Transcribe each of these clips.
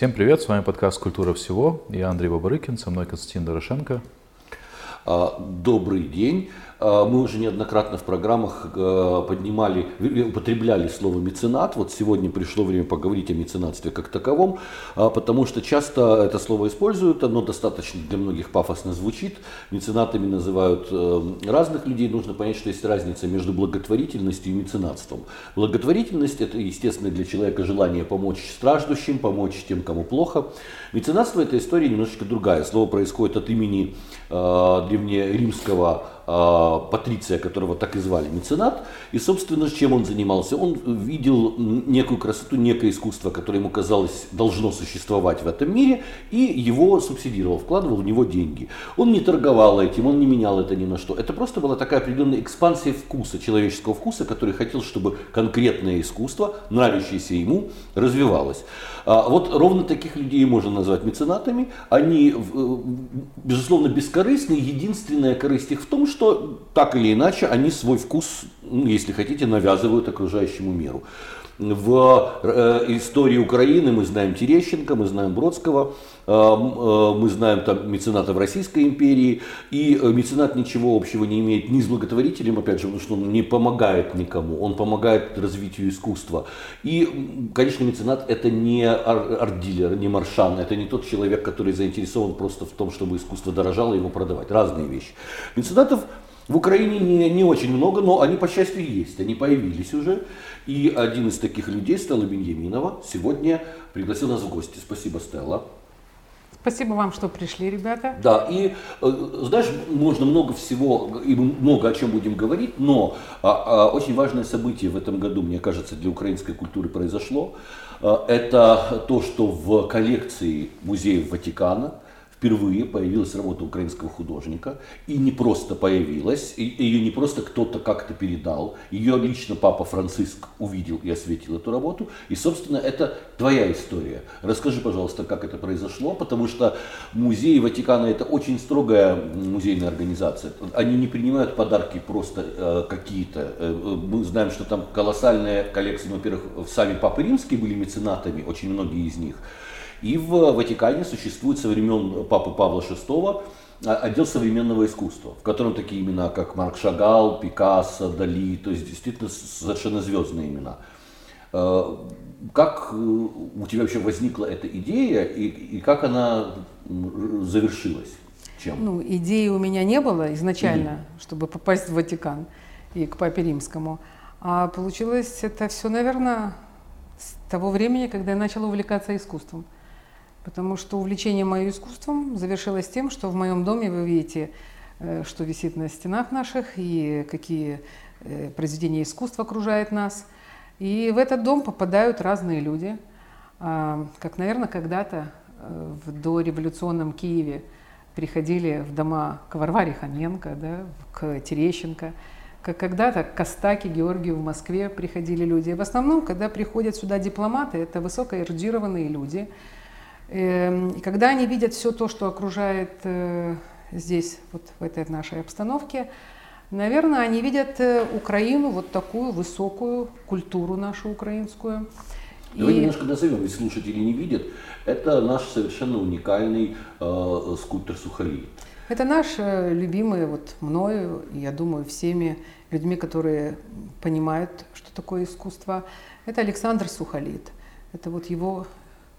Всем привет, с вами подкаст «Культура всего». Я Андрей Бабарыкин, со мной Константин Дорошенко. А, добрый день. А, мы уже неоднократно в программах а, поднимали, употребляли слово меценат. Вот сегодня пришло время поговорить о меценатстве как таковом, потому что часто это слово используют, оно достаточно для многих пафосно звучит. Меценатами называют э, разных людей. Нужно понять, что есть разница между благотворительностью и меценатством. Благотворительность – это, естественно, для человека желание помочь страждущим, помочь тем, кому плохо. Меценатство – это история немножечко другая. Слово происходит от имени э, древнеримского патриция, которого так и звали, меценат. И, собственно, чем он занимался? Он видел некую красоту, некое искусство, которое ему казалось должно существовать в этом мире, и его субсидировал, вкладывал в него деньги. Он не торговал этим, он не менял это ни на что. Это просто была такая определенная экспансия вкуса, человеческого вкуса, который хотел, чтобы конкретное искусство, нравящееся ему, развивалось. А вот ровно таких людей можно назвать меценатами. Они, э, безусловно, бескорыстны. Единственная корысть их в том, что так или иначе они свой вкус, ну, если хотите, навязывают окружающему миру. В э, истории Украины мы знаем Терещенко, мы знаем Бродского, мы знаем там мецената в Российской империи, и меценат ничего общего не имеет ни с благотворителем, опять же, потому что он не помогает никому, он помогает развитию искусства. И, конечно, меценат это не арт-дилер, не маршан, это не тот человек, который заинтересован просто в том, чтобы искусство дорожало, его продавать. Разные вещи. Меценатов в Украине не, не очень много, но они, по счастью, есть. Они появились уже. И один из таких людей, Стелла Беньяминова, сегодня пригласил нас в гости. Спасибо, Стелла. Спасибо вам, что пришли, ребята. Да, и э, знаешь, можно много всего, и много о чем будем говорить, но а, а, очень важное событие в этом году, мне кажется, для украинской культуры произошло. А, это то, что в коллекции музеев Ватикана впервые появилась работа украинского художника. И не просто появилась, и ее не просто кто-то как-то передал. Ее лично папа Франциск увидел и осветил эту работу. И, собственно, это твоя история. Расскажи, пожалуйста, как это произошло, потому что музей Ватикана это очень строгая музейная организация. Они не принимают подарки просто э, какие-то. Э, мы знаем, что там колоссальная коллекция, во-первых, сами папы римские были меценатами, очень многие из них. И в Ватикане существует со времен Папы Павла VI а, отдел современного искусства, в котором такие имена, как Марк Шагал, Пикассо, Дали, то есть действительно совершенно звездные имена. А, как э, у тебя вообще возникла эта идея и, и как она завершилась? Чем? Ну, идеи у меня не было изначально, mm-hmm. чтобы попасть в Ватикан и к Папе Римскому. А получилось это все, наверное, с того времени, когда я начала увлекаться искусством. Потому что увлечение мое искусством завершилось тем, что в моем доме вы видите, э, что висит на стенах наших и какие э, произведения искусства окружают нас. И в этот дом попадают разные люди. А, как, наверное, когда-то э, в дореволюционном Киеве приходили в дома к Варваре Хоменко, да, к Терещенко, как когда-то к Костаке Георгию в Москве приходили люди. В основном, когда приходят сюда дипломаты, это высокоэрудированные люди – и когда они видят все то, что окружает э, здесь, вот в этой нашей обстановке, наверное, они видят э, Украину, вот такую высокую культуру нашу украинскую. Давай и... немножко назовем, если слушатели не видят. Это наш совершенно уникальный э, скульптор Сухарей. Это наш э, любимый вот мною, я думаю, всеми людьми, которые понимают, что такое искусство. Это Александр Сухолит. Это вот его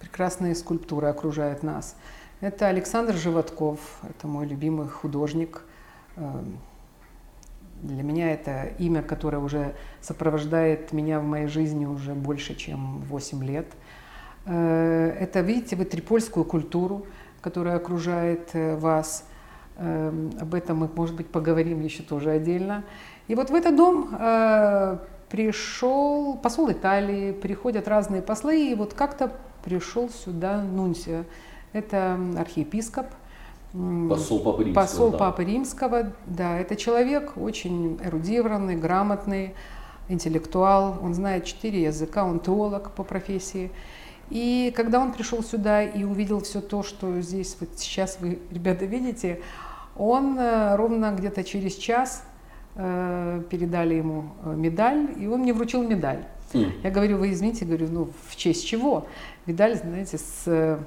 прекрасные скульптуры окружают нас. Это Александр Животков, это мой любимый художник. Эм, для меня это имя, которое уже сопровождает меня в моей жизни уже больше, чем 8 лет. Э, это, видите, вы трипольскую культуру, которая окружает э, вас. Эм, об этом мы, может быть, поговорим еще тоже отдельно. И вот в этот дом э, пришел посол Италии, приходят разные послы, и вот как-то пришел сюда Нунсио. Это архиепископ, Посол Папы Римского. Посол да. Папы Римского, да. Это человек очень эрудированный, грамотный, интеллектуал. Он знает четыре языка, он теолог по профессии. И когда он пришел сюда и увидел все то, что здесь вот сейчас вы, ребята, видите, он э, ровно где-то через час э, передали ему э, медаль, и он мне вручил медаль. Mm. Я говорю, вы извините, говорю, ну в честь чего? Видаль, знаете, с э,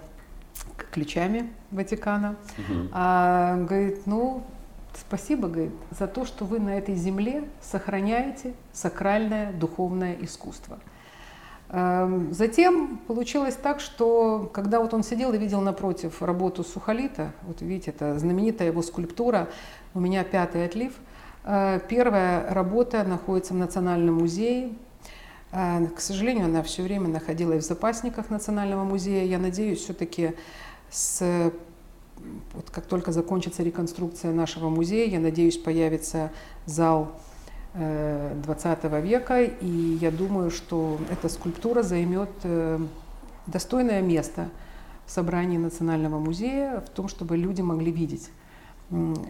ключами Ватикана. Mm-hmm. А, говорит, ну спасибо, говорит, за то, что вы на этой земле сохраняете сакральное духовное искусство. Эм, затем получилось так, что когда вот он сидел и видел напротив работу Сухолита, вот видите, это знаменитая его скульптура, у меня пятый отлив, э, первая работа находится в Национальном музее, к сожалению, она все время находилась в запасниках Национального музея. Я надеюсь, все-таки с вот как только закончится реконструкция нашего музея, я надеюсь, появится зал 20 э, века, и я думаю, что эта скульптура займет э, достойное место в собрании Национального музея, в том, чтобы люди могли видеть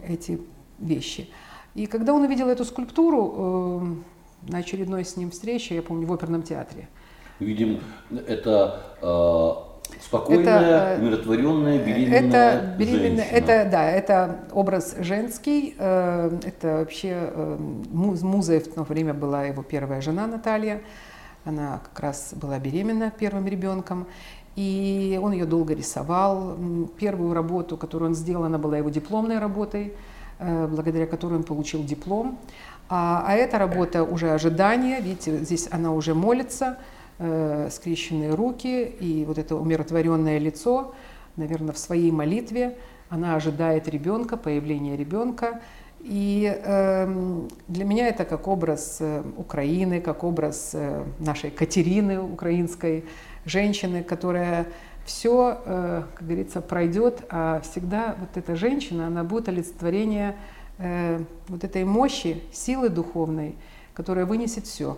эти вещи. И когда он увидел эту скульптуру э, на очередной с ним встрече, я помню, в оперном театре. Видим, это Спокойная, это, умиротворенная, беременная это беременная, женщина. Это, да, это образ женский. Э, это вообще э, музой в то время была его первая жена Наталья. Она как раз была беременна первым ребенком. И он ее долго рисовал. Первую работу, которую он сделал, она была его дипломной работой, э, благодаря которой он получил диплом. А, а эта работа уже ожидание. Видите, здесь она уже молится э, скрещенные руки и вот это умиротворенное лицо, наверное, в своей молитве она ожидает ребенка, появления ребенка. И э, для меня это как образ э, Украины, как образ э, нашей Катерины, украинской женщины, которая все, э, как говорится, пройдет, а всегда вот эта женщина, она будет олицетворение э, вот этой мощи, силы духовной, которая вынесет все.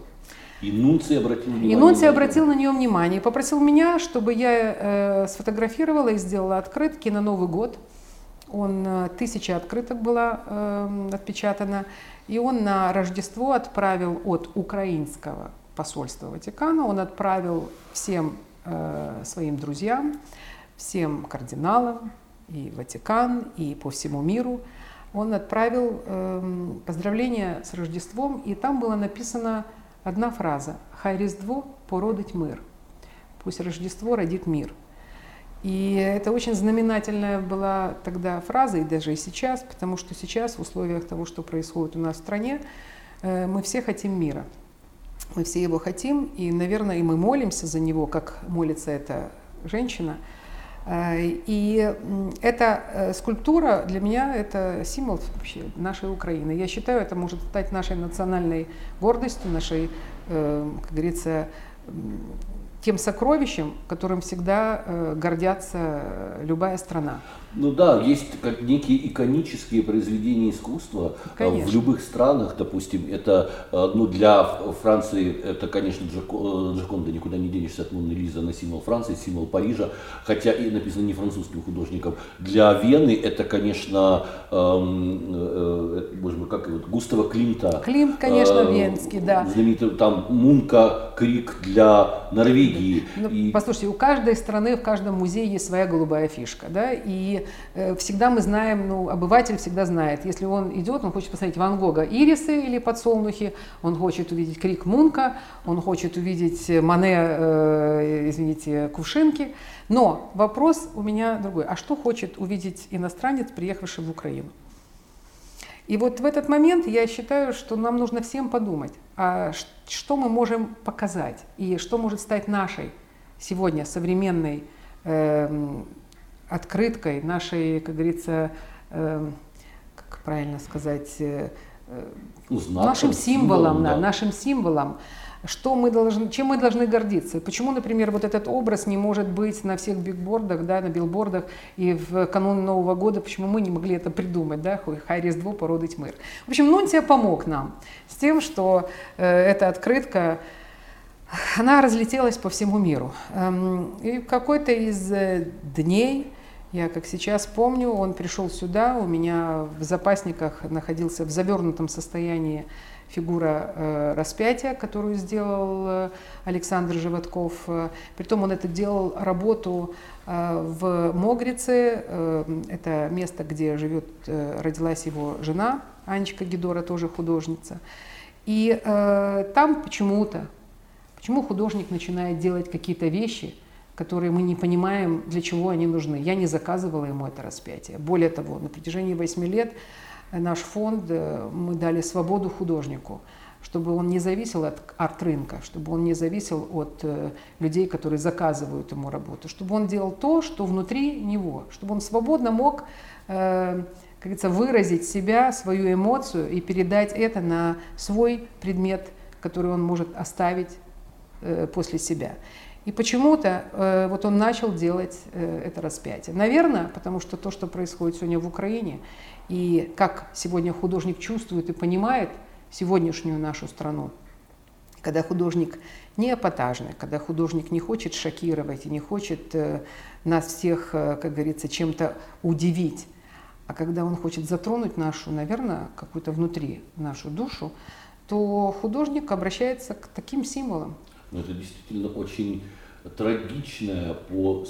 И Нунций обратил внимание. И Нунций обратил на нее внимание и попросил меня, чтобы я э, сфотографировала и сделала открытки на Новый год. Он э, тысяча открыток была э, отпечатана, и он на Рождество отправил от украинского посольства Ватикана, он отправил всем э, своим друзьям, всем кардиналам и Ватикан, и по всему миру. Он отправил э, поздравления с Рождеством, и там было написано Одна фраза «Хай Різдво породить мир». Пусть Рождество родит мир. И это очень знаменательная была тогда фраза, и даже и сейчас, потому что сейчас в условиях того, что происходит у нас в стране, э, мы все хотим мира. Мы все его хотим, и, наверное, и мы молимся за него, как молится эта женщина – и эта э, скульптура для меня это символ вообще нашей Украины. Я считаю, это может стать нашей национальной гордостью, нашей, э, как говорится, тем сокровищем, которым всегда э, гордятся э, любая страна. Ну да, есть как некие иконические произведения искусства э, конечно. в любых странах, допустим, это ну, для Франции, это, конечно, Джаконда, никуда не денешься от Моны Лиза на символ Франции, символ Парижа, хотя и написано не французским художником. Для Вены это, конечно, эм, э, боже мой, как его, Густава Климта. Климт, конечно, э, венский, да. Знаменитый там Мунка, Крик для Норвегии и, ну, и... Послушайте, у каждой страны, в каждом музее есть своя голубая фишка, да, и э, всегда мы знаем, ну, обыватель всегда знает, если он идет, он хочет посмотреть Ван Гога ирисы или подсолнухи, он хочет увидеть Крик Мунка, он хочет увидеть Мане, э, извините, Кувшинки, но вопрос у меня другой, а что хочет увидеть иностранец, приехавший в Украину? И вот в этот момент я считаю, что нам нужно всем подумать, а что мы можем показать и что может стать нашей сегодня современной э, открыткой, нашей, как говорится, э, как правильно сказать, э, ну, нашим символом, символом да. нашим символом что мы должны, чем мы должны гордиться. Почему, например, вот этот образ не может быть на всех бигбордах, да, на билбордах и в канун Нового года, почему мы не могли это придумать, да, хай Різдво породить мир. В общем, Нунтия помог нам с тем, что э, эта открытка, она разлетелась по всему миру. Эм, и какой-то из э, дней, я как сейчас помню, он пришел сюда, у меня в запасниках находился в завернутом состоянии фигура э, распятия, которую сделал э, Александр Животков. Э, притом он это делал работу в Могрице, это место, где живет, родилась его жена, Анечка Гидора, тоже художница. И там почему-то Почему художник начинает делать какие-то вещи, которые мы не понимаем, для чего они нужны? Я не заказывала ему это распятие. Более того, на протяжении восьми лет наш фонд, э, мы дали свободу художнику чтобы он не зависел от арт-рынка, чтобы он не зависел от э, людей, которые заказывают ему работу, чтобы он делал то, что внутри него, чтобы он свободно мог, э, как говорится, выразить себя, свою эмоцию и передать это на свой предмет, который он может оставить после себя. И почему-то э, вот он начал делать э, это распятие. Наверное, потому что то, что происходит сегодня в Украине, и как сегодня художник чувствует и понимает – сегодняшнюю нашу страну, когда художник не эпатажный, когда художник не хочет шокировать и не хочет э, нас всех, э, как говорится, чем-то удивить, а когда он хочет затронуть нашу, наверное, какую-то внутри нашу душу, то художник обращается к таким символам. Но это действительно очень трагичная по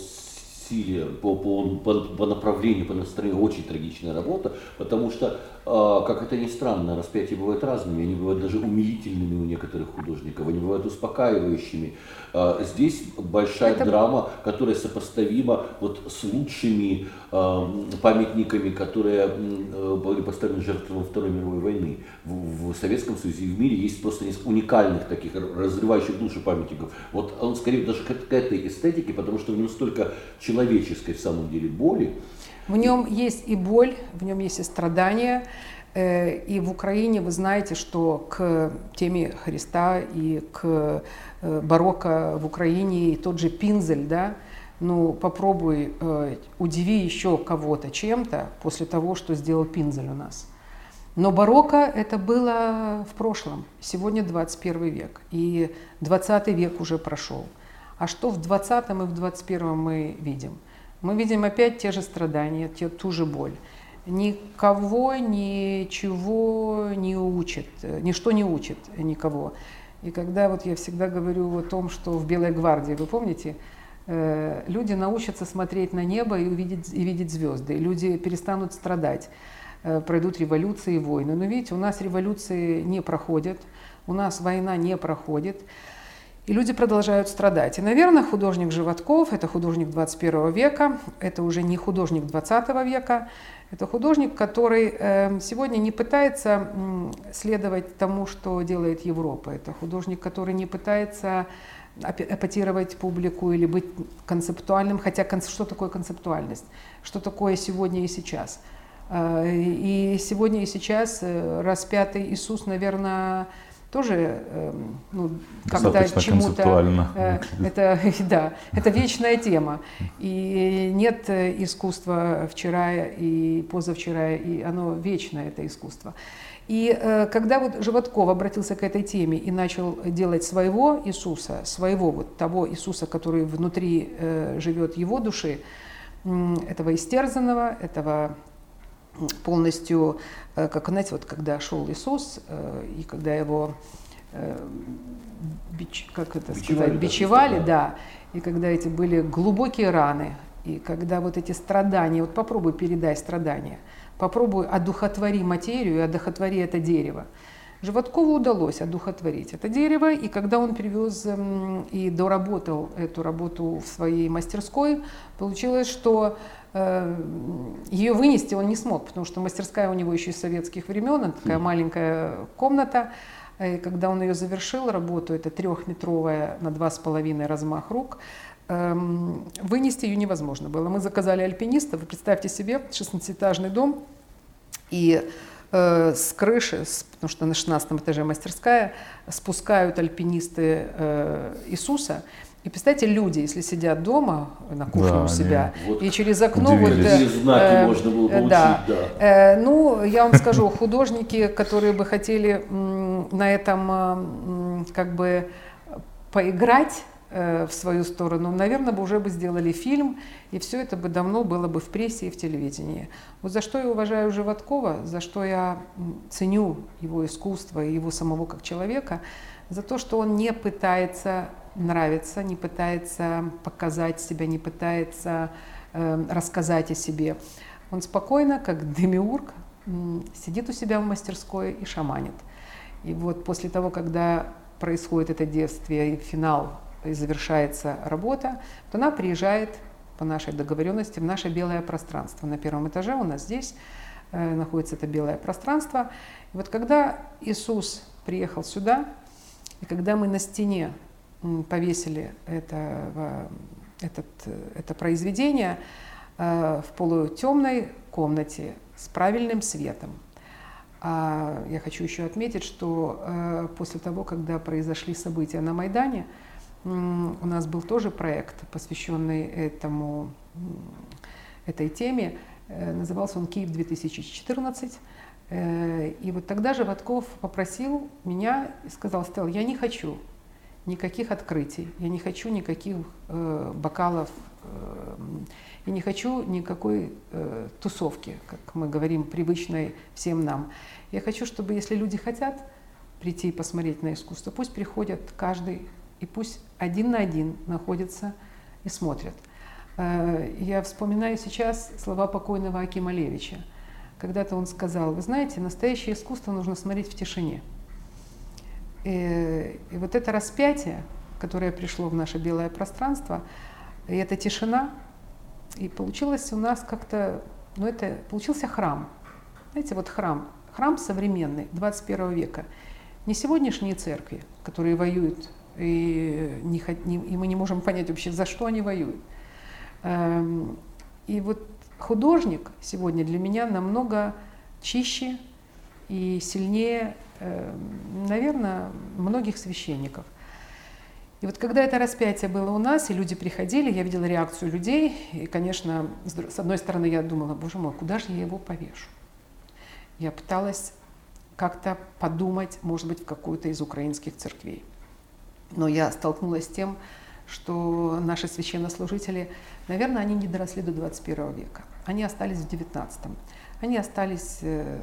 силе, по, по, по, по направлению, по настроению. Очень трагичная работа, потому что как это ни странно, распятия бывают разными, они бывают даже умилительными у некоторых художников, они бывают успокаивающими. А, здесь большая это... драма, которая сопоставима вот с лучшими а, памятниками, которые были поставлены жертвам Второй мировой войны. В, в Советском Союзе и в мире есть просто несколько уникальных таких разрывающих души памятников. Вот он скорее даже к этой эстетике, потому что в нем столько человеческой в самом деле боли, в нем есть и боль, в нем есть и страдания. Э, и в Украине вы знаете, что к теме Христа и к э, барокко в Украине и тот же Пинзель, да, ну попробуй э, удиви еще кого-то чем-то после того, что сделал Пинзель у нас. Но барокко это было в прошлом, сегодня 21 век, и 20 век уже прошел. А что в 20 и в 21 мы видим? Мы видим опять те же страдания, те, ту же боль. Никого ничего не учит, ничто не учит никого. И когда вот я всегда говорю о том, что в Белой гвардии, вы помните, э, люди научатся смотреть на небо и увидеть и видеть звезды, люди перестанут страдать, э, пройдут революции и войны. Но видите, у нас революции не проходят, у нас война не проходит. И люди продолжают страдать. И, наверное, художник Животков – это художник 21 века, это уже не художник 20 века, это художник, который эм, сегодня не пытается следовать тому, что делает Европа. Это художник, который не пытается эпатировать публику или быть концептуальным, хотя что такое концептуальность, что такое сегодня и сейчас. Э, и сегодня и сейчас э, распятый Иисус, наверное, тоже эм, ну, когда чему-то э, это да это вечная тема. И нет искусства вчера и позавчера и оно вечное это искусство. И э, когда вот Животков обратился к этой теме и начал делать своего Иисуса своего вот того Иисуса который внутри э, живет его души этого истерзанного этого полностью, э, как, знаете, вот когда шел Иисус, э, и когда его э, бич, как это бичевали, сказать, бичевали, да, да, и когда эти были глубокие раны, и когда вот эти страдания, вот попробуй передай страдания, попробуй одухотвори материю и одухотвори это дерево. Животкову удалось одухотворить это дерево, и когда он привез эм, и доработал эту работу в своей мастерской, получилось, что Э, ее вынести он не смог, потому что мастерская у него еще из советских времен, она такая маленькая комната. И когда он ее завершил, работу, это трехметровая на два с половиной размах рук, эм, вынести ее невозможно было. Мы заказали альпиниста, вы представьте себе, 16-этажный дом, и э, с крыши, с, потому что на 16 этаже мастерская, спускают альпинисты э, Иисуса, и представьте, люди, если сидят дома на кухне да, у себя, вот и через окно вот, э, знаки э, можно было получить, да, да. Э, ну, я вам скажу, художники, которые бы хотели на этом как бы поиграть э, в свою сторону, наверное, бы уже бы сделали фильм, и все это бы давно было бы в прессе и в телевидении. Вот за что я уважаю Животкова, за что я ценю его искусство и его самого как человека, за то, что он не пытается нравится, не пытается показать себя, не пытается э, рассказать о себе. Он спокойно, как демиург, сидит у себя в мастерской и шаманит. И вот после того, когда происходит это действие, и финал, и завершается работа, то она приезжает по нашей договоренности в наше белое пространство. На первом этаже у нас здесь э, находится это белое пространство. И вот когда Иисус приехал сюда, и когда мы на стене повесили это, этот, это произведение э, в полутемной комнате с правильным светом, а я хочу еще отметить, что э, после того, когда произошли события на Майдане, у нас был тоже проект, посвященный этому, этой теме. Э, назывался он «Киев 2014». Э, и вот тогда Животков попросил меня и сказал, Стелла, я не хочу никаких открытий, я не хочу никаких э, бокалов, э, я не хочу никакой э, тусовки, как мы говорим, привычной всем нам. Я хочу, чтобы если люди хотят прийти и посмотреть на искусство, пусть приходят каждый и пусть один на один находятся и смотрят. Э, я вспоминаю сейчас слова покойного Акима Левича. Когда-то он сказал, вы знаете, настоящее искусство нужно смотреть в тишине. И, э, и вот это распятие, которое пришло в наше белое пространство, и эта тишина, и получилось у нас как-то, ну это, получился храм. Знаете, вот храм, храм современный, 21 века. Не сегодняшние церкви, которые воюют и, не, и мы не можем понять вообще, за что они воюют. Эм, и вот художник сегодня для меня намного чище и сильнее, эм, наверное, многих священников. И вот когда это распятие было у нас, и люди приходили, я видела реакцию людей, и, конечно, с одной стороны я думала, боже мой, куда же я его повешу? Я пыталась как-то подумать, может быть, в какую-то из украинских церквей. Но я столкнулась с тем, что наши священнослужители, наверное, они не доросли до 21 века. Они остались в 19. Они остались э,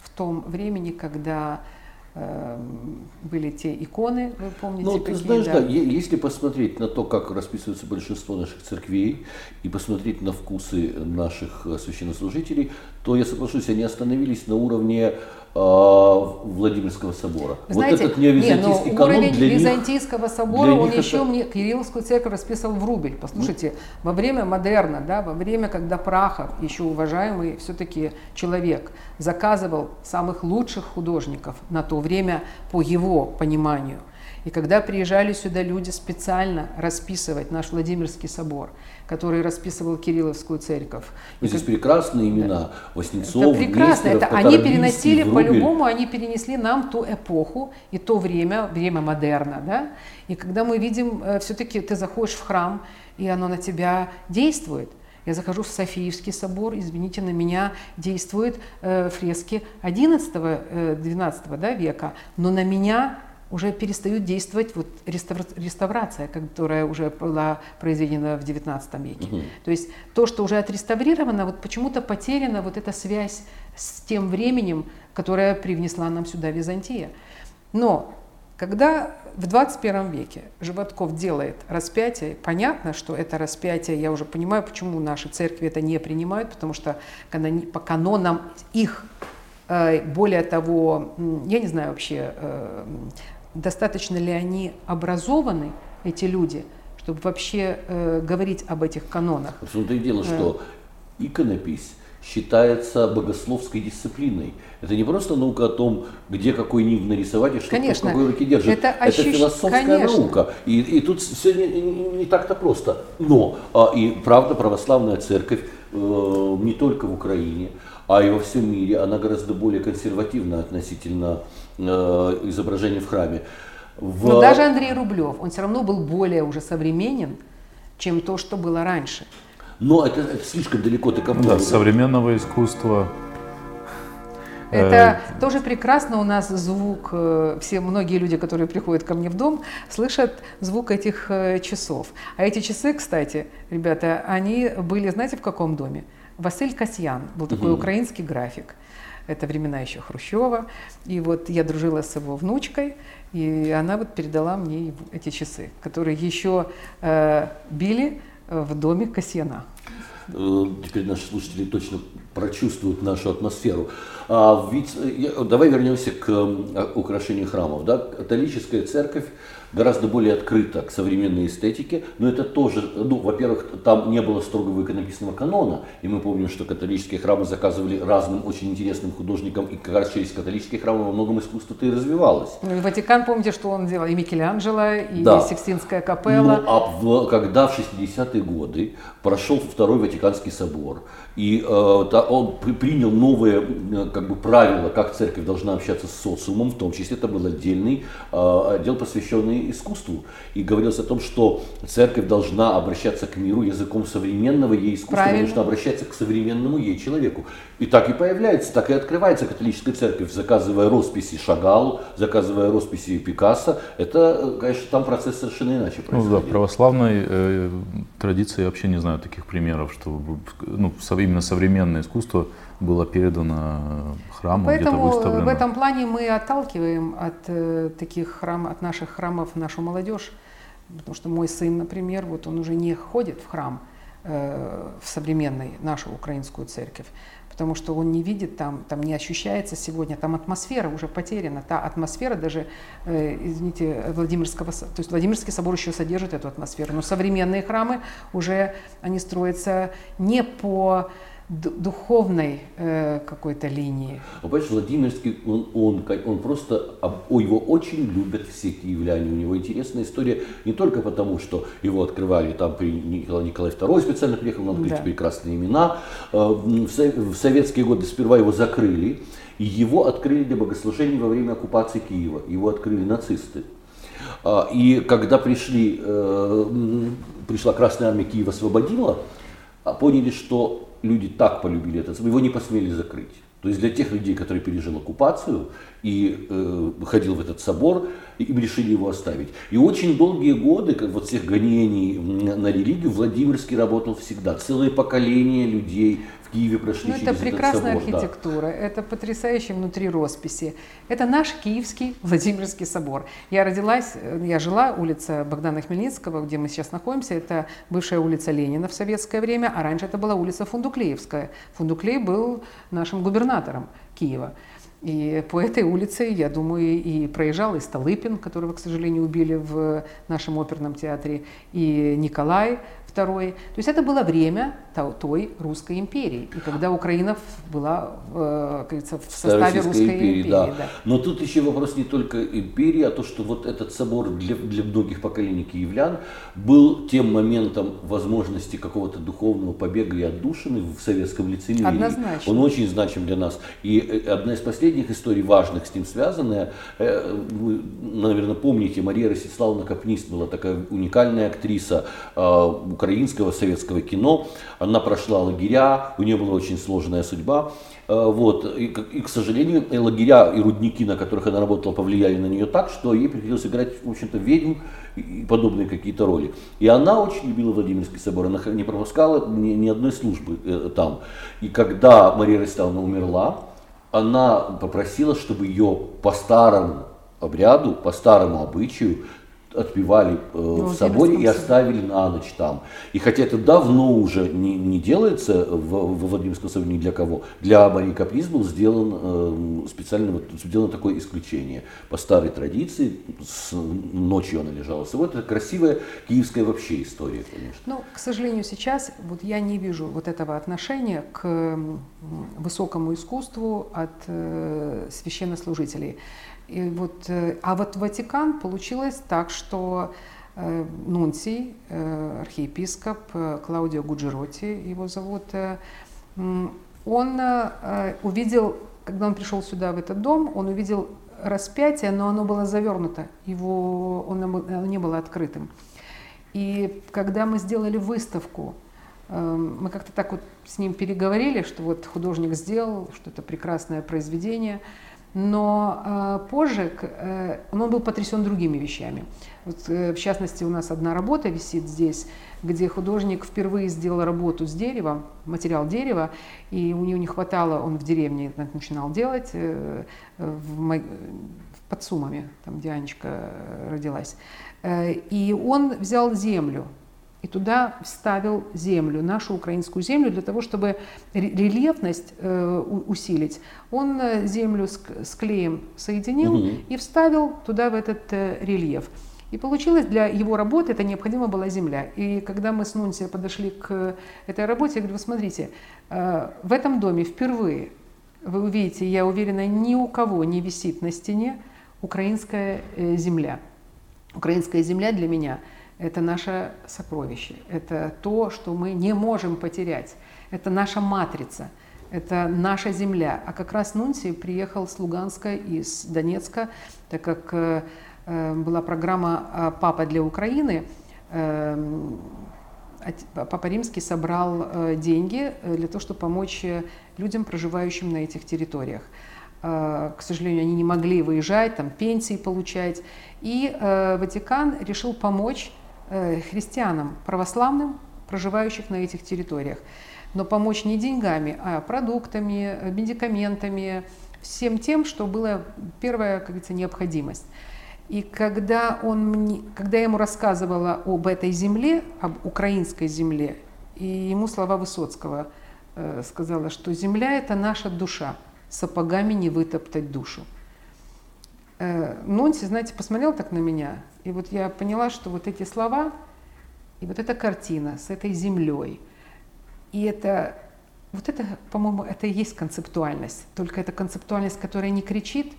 в том времени, когда Эм, были те иконы, вы помните, Ну, ты какие, знаешь, да. да, если посмотреть на то, как расписывается большинство наших церквей, и посмотреть на вкусы наших э, священнослужителей, то я соглашусь, они остановились на уровне Владимирского собора. Вы знаете, вот этот неовизантийский не, канон уровень для Византийского них, собора, для он них еще это... мне Кирилловскую церковь расписывал в рубль. Послушайте, ну. во время модерна, да, во время, когда Прахов, еще уважаемый все-таки человек, заказывал самых лучших художников на то время по его пониманию – и когда приезжали сюда люди специально расписывать наш Владимирский собор, который расписывал Кирилловскую церковь. Ну, здесь как... прекрасные имена. Да. Воснецов, Это прекрасно. Нестеров, это они переносили, по-любому они перенесли нам ту эпоху и то время, время модерна. Да? И когда мы видим, э, все-таки ты заходишь в храм, и оно на тебя действует. Я захожу в Софиевский собор, извините, на меня действуют э, фрески 11-12 э, да, века, но на меня уже перестают действовать вот реставрация, которая уже была произведена в XIX веке. Угу. То есть то, что уже отреставрировано, вот почему-то потеряна вот эта связь с тем временем, которое привнесла нам сюда Византия. Но когда в 21 веке Животков делает распятие, понятно, что это распятие, я уже понимаю, почему наши церкви это не принимают, потому что по канонам их э, более того, я не знаю вообще, э, достаточно ли они образованы, эти люди, чтобы вообще э, говорить об этих канонах. В том-то и дело, что э. иконопись считается богословской дисциплиной. Это не просто наука о том, где какой нив нарисовать и что Конечно. в какой руке держит. Это, ощущ... это философская Конечно. наука. И, и тут все не, не, не так-то просто. Но а, и правда православная церковь э, не только в Украине, а и во всем мире, она гораздо более консервативна относительно э, изображения в храме. В... Но даже Андрей Рублев, он все равно был более уже современен, чем то, что было раньше. Но это, это слишком далеко ты копнул. Да, современного искусства это э, тоже прекрасно у нас звук, э, все многие люди, которые приходят ко мне в дом, слышат звук этих э, часов. А эти часы, кстати, ребята, они были, знаете, в каком доме? Василь Касьян был такой угу. украинский график. Это времена еще Хрущева. И вот я дружила с его внучкой, и она вот передала мне эти часы, которые еще э, били в доме Касьяна. теперь наши слушатели точно прочувствуют нашу атмосферу. А, ведь, давай вернемся к украшению храмов. Да? Католическая церковь гораздо более открыто к современной эстетике, но это тоже, ну, во-первых, там не было строгого иконописного канона, и мы помним, что католические храмы заказывали разным очень интересным художникам, и как раз через католические храмы во многом искусство-то и развивалось. Ну и Ватикан, помните, что он делал, и Микеланджело, и да. Сикстинская капелла. Ну, а когда в 60-е годы прошел Второй Ватиканский собор, и э, он принял новые э, как бы, правила, как церковь должна общаться с социумом, в том числе это был отдельный э, отдел, посвященный искусству. И говорилось о том, что церковь должна обращаться к миру языком современного ей искусства, Правильно. должна обращаться к современному ей человеку. И так и появляется, так и открывается католическая церковь, заказывая росписи Шагалу, заказывая росписи Пикассо. Это, э, конечно, там процесс совершенно иначе происходит. Ну да, православной э, традиции я вообще не знаю таких примеров, что ну, именно современное искусство было передано храму, где-то выставлено. в этом плане мы отталкиваем от э, таких храм, от наших храмов нашу молодежь. Потому что мой сын, например, вот он уже не ходит в храм, э, в современной нашу украинскую церковь потому что он не видит там, там не ощущается сегодня, там атмосфера уже потеряна, та атмосфера даже, э, извините, Владимирского, то есть Владимирский собор еще содержит эту атмосферу, но современные храмы уже, они строятся не по духовной э, какой-то линии. А понимаешь, Владимирский, он, он, он просто, о, его очень любят все киевляне. У него интересная история не только потому, что его открывали там при Николай, Николай II специально приехал, нам да. прекрасные имена. Э, в, в советские годы сперва его закрыли, и его открыли для богослужений во время оккупации Киева. Его открыли нацисты. А, и когда пришли, э, пришла Красная Армия Киева освободила, а поняли, что люди так полюбили этот его не посмели закрыть. То есть для тех людей, которые пережили оккупацию и э, ходил в этот собор, им решили его оставить. И очень долгие годы, как вот всех гонений на религию, Владимирский работал всегда. Целые поколения людей Киеве прошли ну, через Это прекрасная этот собор, архитектура, да. это потрясающие внутри росписи. Это наш Киевский Владимирский собор. Я родилась, э, я жила, улица Богдана Хмельницкого, где мы сейчас находимся, это бывшая улица Ленина в советское время, а раньше это была улица Фундуклеевская. Фундуклей был нашим губернатором Киева. И по этой улице, я думаю, и проезжал и Столыпин, которого, к сожалению, убили в нашем оперном театре, и Николай, II. То есть это было время той русской империи, и когда Украина была э, в составе русской империи. империи да. Да. Но тут еще вопрос не только империи, а то, что вот этот собор для, для многих поколений киевлян был тем моментом возможности какого-то духовного побега и отдушины в советском лицемерии. Однозначно. Он очень значим для нас. И э, одна из последних историй, важных с ним связанная, э, вы, наверное, помните, Мария Ростиславовна Капнист была такая уникальная актриса украинского советского кино. Она прошла лагеря, у нее была очень сложная судьба. Э, вот. И, и, к сожалению, и лагеря и рудники, на которых она работала, повлияли на нее так, что ей приходилось играть, в общем-то, ведьм и подобные какие-то роли. И она очень любила Владимирский собор, она не пропускала ни, ни одной службы э, там. И когда Мария Ростиславовна умерла, она попросила, чтобы ее по старому обряду, по старому обычаю отпевали э, ну, в соборе и оставили на ночь там. И хотя это давно уже не, не делается в, в Владимирском соборе ни для кого, для Марии Каприз был сделан э, специально вот, сделано такое исключение. По старой традиции, с, ночью она лежала в соборе. Это красивая киевская вообще история, конечно. Ну, к сожалению, сейчас вот я не вижу вот этого отношения к высокому искусству от э, священнослужителей. И вот, э, а вот Ватикан получилось так, что э, Нунций, э, архиепископ Клаудио Гуджироти, его зовут, он увидел, когда он пришел сюда, в этот дом, он увидел распятие, но оно было завернуто, его, оно не было открытым. И когда мы сделали выставку, мы как-то так вот с ним переговорили, что вот художник сделал, что это прекрасное произведение – но э, позже э, он был потрясен другими вещами. Вот, э, в частности, у нас одна работа висит здесь, где художник впервые сделал работу с деревом, материал дерева, и у него не хватало, он в деревне начинал делать, э, в, под Сумами, там где Анечка родилась. Э, и он взял землю, и туда вставил землю, нашу украинскую землю, для того, чтобы рельефность э, усилить. Он э, землю с, с клеем соединил угу. и вставил туда в этот э, рельеф. И получилось, для его работы это необходима была земля. И когда мы с Нунсией подошли к этой работе, я говорю, смотрите, э, в этом доме впервые, вы увидите, я уверена, ни у кого не висит на стене украинская земля. Украинская земля для меня – это наше сокровище, это то, что мы не можем потерять, это наша матрица, это наша земля. А как раз Нунсий приехал с Луганска и с Донецка, так как э, э была программа э, «Папа для Украины», э, Папа Римский собрал деньги для того, чтобы помочь людям, проживающим на этих территориях. К сожалению, они не могли выезжать, там пенсии получать. И Ватикан решил помочь христианам православным, проживающих на этих территориях. Но помочь не деньгами, а продуктами, медикаментами, всем тем, что было первая, как говорится, необходимость. И когда, он, когда я ему рассказывала об этой земле, об украинской земле, и ему слова Высоцкого э, сказала, что земля – это наша душа, сапогами не вытоптать душу. Э, Нонси, знаете, посмотрел так на меня, и вот я поняла, что вот эти слова и вот эта картина с этой землей, и это, вот это, по-моему, это и есть концептуальность. Только это концептуальность, которая не кричит,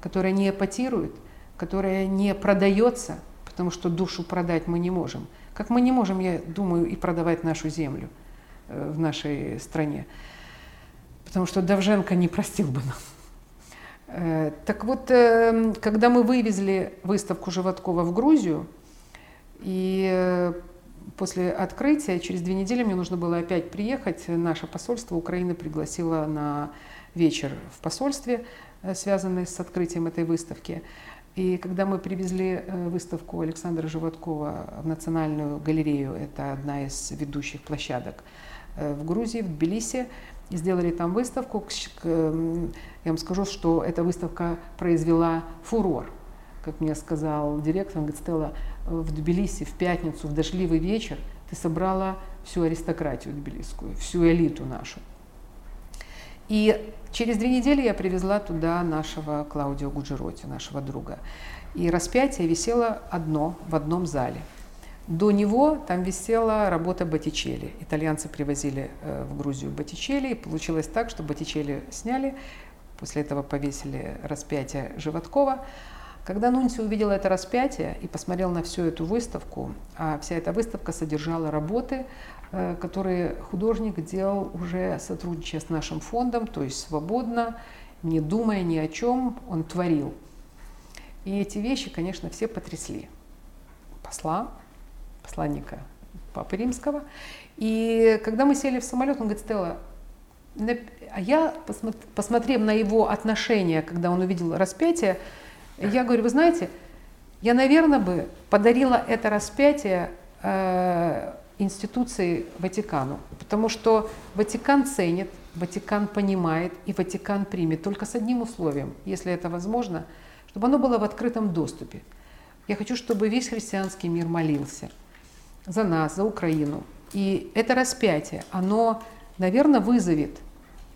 которая не эпатирует, которая не продается, потому что душу продать мы не можем. Как мы не можем, я думаю, и продавать нашу землю э, в нашей стране. Потому что Давженко не простил бы нам. Э, так вот, эм, когда мы вывезли выставку Животкова в Грузию, и э, после открытия, через две недели мне нужно было опять приехать, наше посольство Украины пригласило на вечер в посольстве, э, связанный с открытием этой выставки. И когда мы привезли выставку Александра Животкова в Национальную галерею, это одна из ведущих площадок в Грузии, в Тбилиси, сделали там выставку. Я вам скажу, что эта выставка произвела фурор. Как мне сказал директор, он говорит, Стелла, в Тбилиси в пятницу, в дождливый вечер ты собрала всю аристократию тбилисскую, всю элиту нашу. И через две недели я привезла туда нашего Клаудио Гуджироти, нашего друга. И распятие висело одно в одном зале – до него там висела работа Боттичелли. Итальянцы привозили э, в Грузию Боттичелли, и получилось так, что Боттичелли сняли, после этого повесили распятие Животкова. Когда Нунси увидел это распятие и посмотрел на всю эту выставку, а вся эта выставка содержала работы, э, которые художник делал уже сотрудничая с нашим фондом, то есть свободно, не думая ни о чем, он творил. И эти вещи, конечно, все потрясли посла, посланника Папы Римского. И когда мы сели в самолет, он говорит, Стелла, а я, посмотрев на его отношение, когда он увидел распятие, я говорю, вы знаете, я, наверное, бы подарила это распятие э, институции Ватикану, потому что Ватикан ценит, Ватикан понимает и Ватикан примет, только с одним условием, если это возможно, чтобы оно было в открытом доступе. Я хочу, чтобы весь христианский мир молился – за нас, за Украину. И это распятие, оно, наверное, вызовет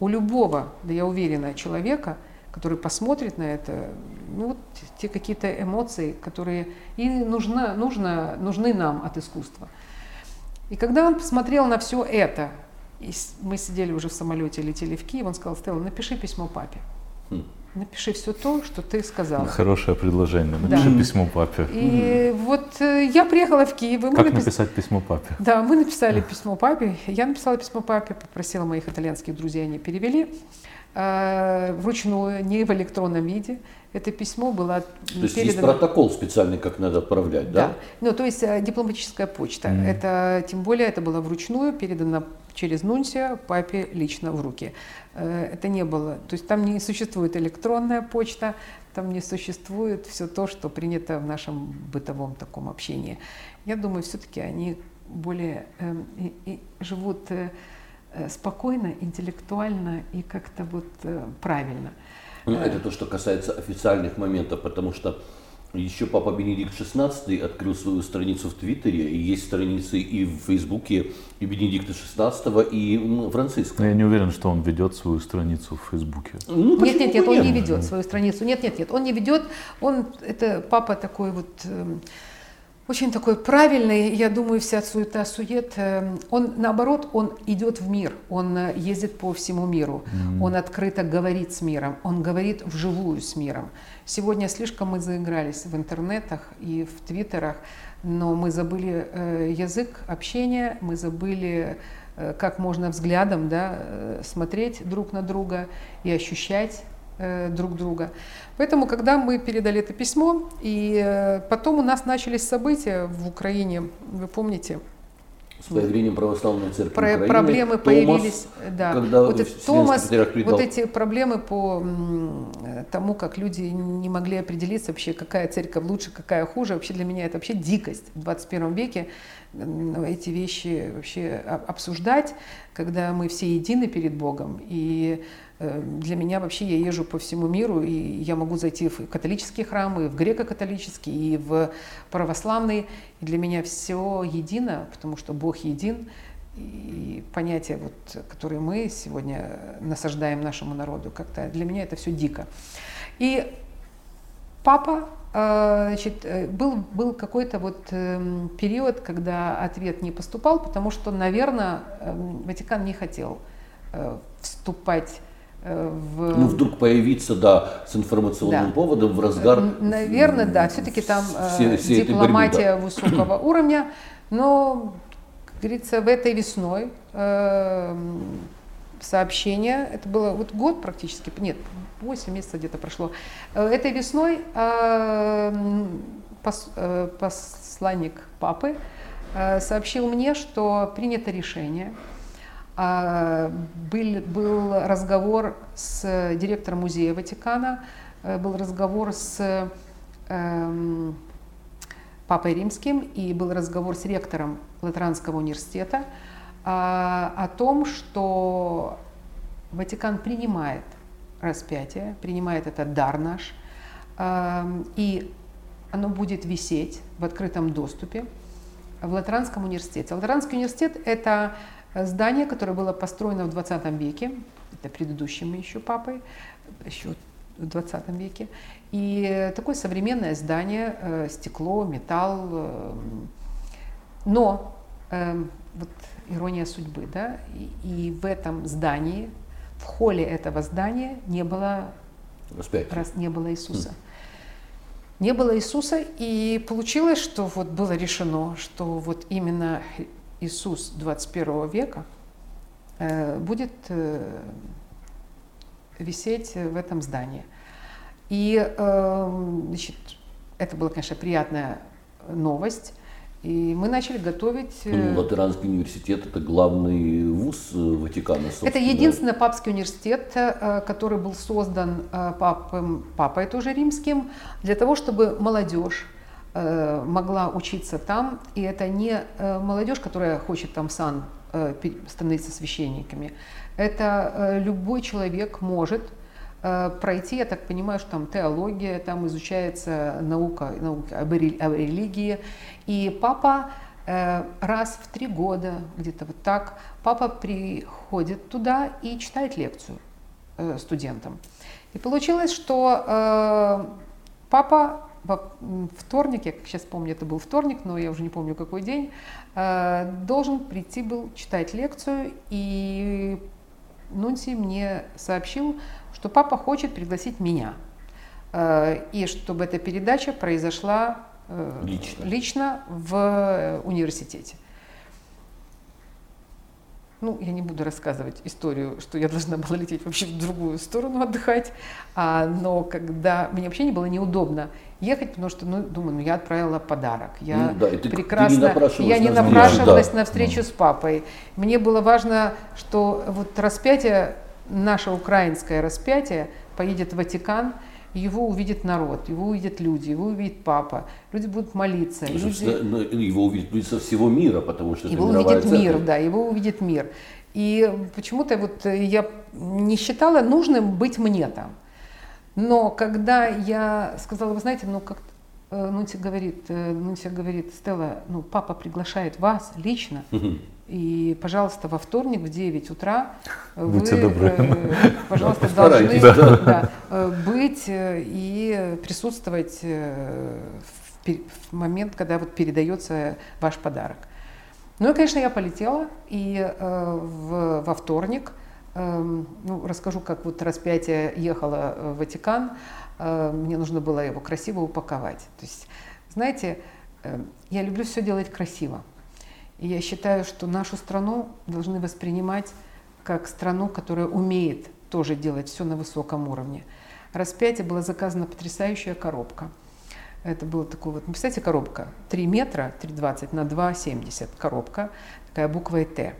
у любого, да я уверена, человека, который посмотрит на это, ну, вот те какие-то эмоции, которые и нужно, нужно, нужны нам от искусства. И когда он посмотрел на все это, и мы сидели уже в самолете, летели в Киев, он сказал, Стелла, напиши письмо папе. Напиши все то, что ты сказала. Хорошее предложение. Напиши да. письмо папе. И mm вот э, я приехала в Киев. Мы как напис... написать письмо папе? Да, мы написали письмо папе. Я написала письмо папе, попросила моих итальянских друзей, они перевели э, вручную, не в электронном виде. Это письмо было То есть передано... есть протокол специальный, как надо отправлять, да? Да. Ну, то есть э, дипломатическая почта. Mm-hmm. Это, тем более, это было вручную передано через Нунсия папе лично в руки. Э, это не было. То есть там не существует электронная почта, там не существует все то, что принято в нашем бытовом таком общении. Я думаю, все-таки они более э, и, и живут э, э, спокойно, интеллектуально и как-то вот э, правильно. Ну, это то, что касается официальных моментов, потому что Еще Папа Бенедикт XVI открыл свою страницу в Твиттере, и есть страницы и в Фейсбуке и Бенедикта XVI, и Франциска. Я не уверен, что он ведет свою страницу в Фейсбуке. Ну, нет, нет, нет, он не ведет свою страницу. Нет, нет, нет, он не ведет. Он, это папа такой вот эм, очень такой правильный, я думаю, вся суета, сует. Эм, он, наоборот, он идет в мир, он э, ездит по всему миру, mm-hmm. он открыто говорит с миром, он говорит вживую с миром. Сегодня слишком мы заигрались в интернетах и в твиттерах, но мы забыли э, язык общения, мы забыли, э, как можно взглядом да, смотреть друг на друга и ощущать друг друга. Поэтому, когда мы передали это письмо, и э, потом у нас начались события в Украине, вы помните, с появлением православной церкви Про, Украины. Проблемы Томас, появились, да. Когда вот Томас, вот эти проблемы по тому, как люди не могли определиться вообще, какая церковь лучше, какая хуже, вообще для меня это вообще дикость в 21 веке эти вещи вообще обсуждать, когда мы все едины перед Богом. И Э, для меня вообще я езжу по всему миру, и я могу зайти в католические храмы, в греко-католические, и в православные. И для меня все едино, потому что Бог един. И понятия, вот, которые мы сегодня насаждаем нашему народу, как-то для меня это все дико. И папа, э, значит, э, был, был какой-то вот эм, период, когда ответ не поступал, потому что, наверное, эм, Ватикан не хотел вступать в... Ну, вдруг появиться, да, с информационным да. поводом в разгар... Наверное, да, все-таки там все, все дипломатия борьбы, да. высокого уровня, но, как говорится, в этой весной э, сообщение, это было вот год практически, нет, 8 месяцев где-то прошло, э, этой весной э, пос, э, посланник папы э, сообщил мне, что принято решение был, был разговор с директором музея Ватикана, э, был разговор с э, Папой Римским и был разговор с ректором Латеранского университета э, о том, что Ватикан принимает распятие, принимает этот дар наш, э, и оно будет висеть в открытом доступе в Латеранском университете. Латеранский университет – это Здание, которое было построено в 20 веке, это предыдущим еще папой, еще в 20 веке. И такое современное здание, э, стекло, металл. Э, но э, вот ирония судьбы, да, и, в этом здании, в холле этого здания не было, раз, не было Иисуса. Хм. Не было Иисуса, и получилось, что вот было решено, что вот именно Иисус 21 века э, будет э, висеть в этом здании. И э, значит, это была, конечно, приятная новость. И мы начали готовить... Ну, Латеранский университет – это главный вуз Ватикана, собственно. Это единственный папский университет, который был создан папой, папой тоже римским, для того, чтобы молодежь могла учиться там, и это не э, молодежь, которая хочет там сан э, становиться священниками, это любой человек может пройти, я так понимаю, что там теология, там изучается наука, наука об религии, и папа раз в три года, где-то вот так, папа приходит туда и читает лекцию студентам. И получилось, что папа во вторник, я сейчас помню, это был вторник, но я уже не помню какой день, э, должен прийти был читать лекцию, и Нунси мне сообщил, что папа хочет пригласить меня, э, и чтобы эта передача произошла э, лично, лично в университете. Ну, я не буду рассказывать историю, что я должна была лететь вообще в другую сторону отдыхать, а, но когда мне вообще не было неудобно ехать, потому что, ну, думаю, ну, я отправила подарок, я ну, да, ты, прекрасно, ты не я не на напрашивалась да. на встречу mm. с папой. Мне было важно, что вот распятие, наше украинское распятие, поедет в Ватикан, его увидит народ, его увидят люди, его увидит папа, люди будут молиться. Люди... Ну, его увидят люди со всего мира, потому что его увидит церковь. мир, да, его увидит мир. И почему-то вот я не считала нужным быть мне там. Но когда я сказала, вы знаете, ну как Нунси говорит, Нунси говорит, Стелла, ну, папа приглашает вас лично, и, пожалуйста, во вторник в 9 утра Будьте вы, добры. Э, пожалуйста, должны да. Да, быть и присутствовать в, в момент, когда вот передается ваш подарок. Ну и, конечно, я полетела, и э, в, во вторник, э, ну, расскажу, как вот распятие ехало в Ватикан, э, мне нужно было его красиво упаковать. То есть, знаете, э, я люблю все делать красиво. И я считаю, что нашу страну должны воспринимать как страну, которая умеет тоже делать все на высоком уровне. Распятие была заказана потрясающая коробка – это был такой вот, представьте, коробка 3 метра, 3,20 на 2,70 коробка, такая буква Т.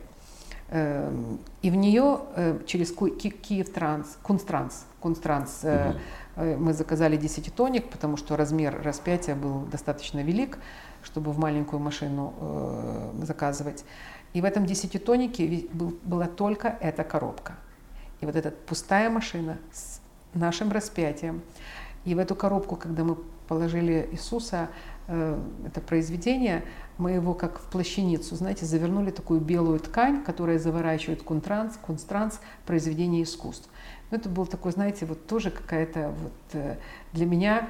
Эм, и в нее э, через Киев Транс, Кунстранс, Кунстранс угу. мы заказали десятитонник, потому что размер распятия был достаточно велик, чтобы в маленькую машину заказывать. И в этом десятитоннике была только эта коробка. И вот эта пустая машина с нашим распятием. И в эту коробку, когда мы положили Иисуса, э, это произведение, мы его как в плащаницу, знаете, завернули такую белую ткань, которая заворачивает кунтранс, кунстранс, произведение искусств. Но это был такой, знаете, вот тоже какая-то вот э, для меня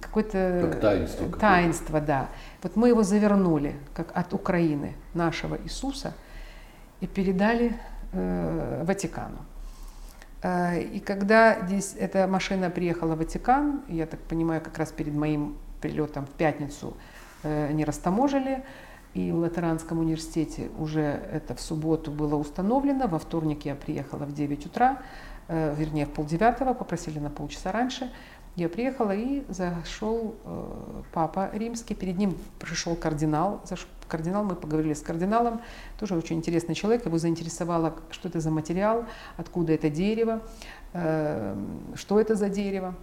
какое-то таинство, таинство, да. Вот мы его завернули, как от Украины, нашего Иисуса, и передали э, Ватикану. Э, и когда здесь эта машина приехала в Ватикан, я так понимаю, как раз перед моим прилетом в пятницу э, они растаможили, и в Латеранском университете уже это в субботу было установлено. Во вторник я приехала в 9 утра, э, вернее в полдевятого, попросили на полчаса раньше. Я приехала и зашел папа римский, перед ним пришел кардинал, зашел кардинал, мы поговорили с кардиналом, тоже очень интересный человек, его заинтересовало, что это за материал, откуда это дерево, э, что это за дерево.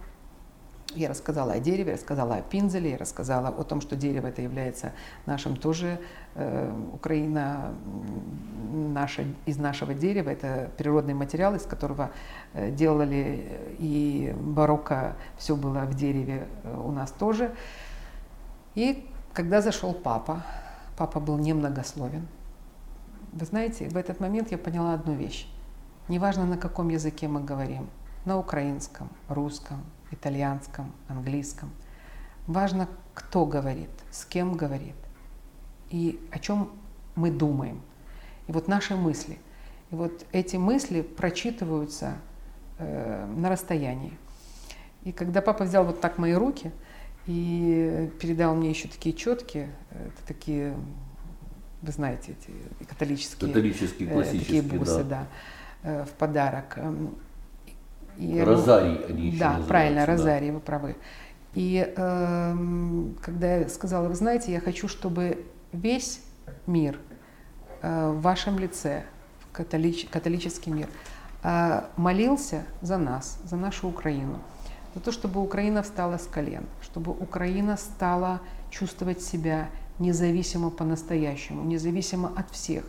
Я рассказала о дереве, рассказала о пинзеле, рассказала о том, что дерево это является нашим тоже, э, Украина наша, из нашего дерева, это природный материал, из которого э, делали и барокко, все было в дереве у нас тоже. И когда зашел папа, Папа был немногословен. Вы знаете, в этот момент я поняла одну вещь. Неважно, на каком языке мы говорим, на украинском, русском, итальянском, английском. Важно, кто говорит, с кем говорит и о чем мы думаем. И вот наши мысли. И вот эти мысли прочитываются э, на расстоянии. И когда папа взял вот так мои руки – и передал мне еще такие четкие, это такие, вы знаете, эти католические, католические классические, такие бусы, да. да, э, в подарок. И, розарий они еще Да, правильно, розарий, да. вы правы. И э, когда я сказала, вы знаете, я хочу, чтобы весь мир э, в вашем лице, католич, католический мир, э, молился за нас, за нашу Украину за то, чтобы Украина встала с колен, чтобы Украина стала чувствовать себя независимо по-настоящему, независимо от всех,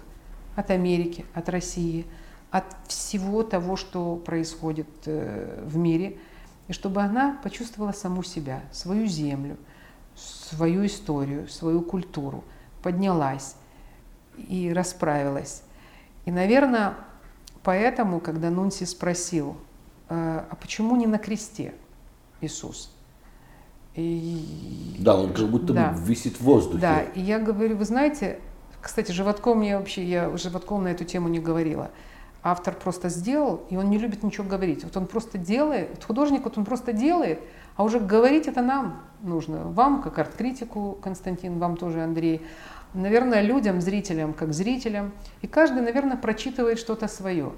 от Америки, от России, от всего того, что происходит э, в мире, и чтобы она почувствовала саму себя, свою землю, свою историю, свою культуру, поднялась и расправилась. И, наверное, поэтому, когда Нунси спросил, «Э, а почему не на кресте? Иисус. И... Да, он как будто да. висит в воздухе. Да, и я говорю, вы знаете, кстати, животком мне вообще, я животком на эту тему не говорила. Автор просто сделал, и он не любит ничего говорить. Вот он просто делает, художник вот он просто делает, а уже говорить это нам нужно. Вам, как арт-критику, Константин, вам тоже, Андрей. Наверное, людям, зрителям, как зрителям. И каждый, наверное, прочитывает что-то свое.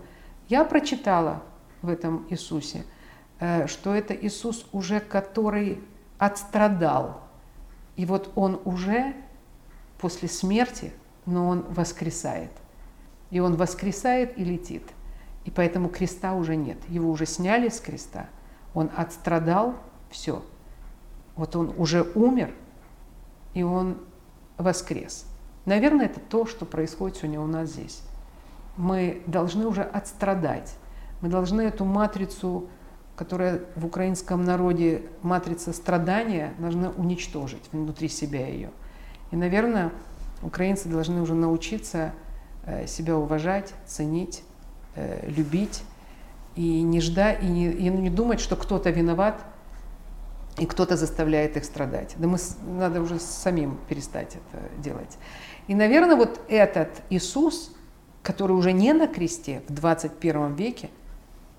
Я прочитала в этом Иисусе – Э, что это Иисус уже, который отстрадал. И вот он уже после смерти, но он воскресает. И он воскресает и летит. И поэтому креста уже нет. Его уже сняли с креста. Он отстрадал, все. Вот он уже умер, и он воскрес. Наверное, это то, что происходит сегодня у нас здесь. Мы должны уже отстрадать. Мы должны эту матрицу которая в украинском народе матрица страдания, должна уничтожить внутри себя ее. И, наверное, украинцы должны уже научиться себя уважать, ценить, э, любить и не ждать, и не, и не думать, что кто-то виноват и кто-то заставляет их страдать. Да мы надо уже самим перестать это делать. И, наверное, вот этот Иисус, который уже не на кресте в 21 веке,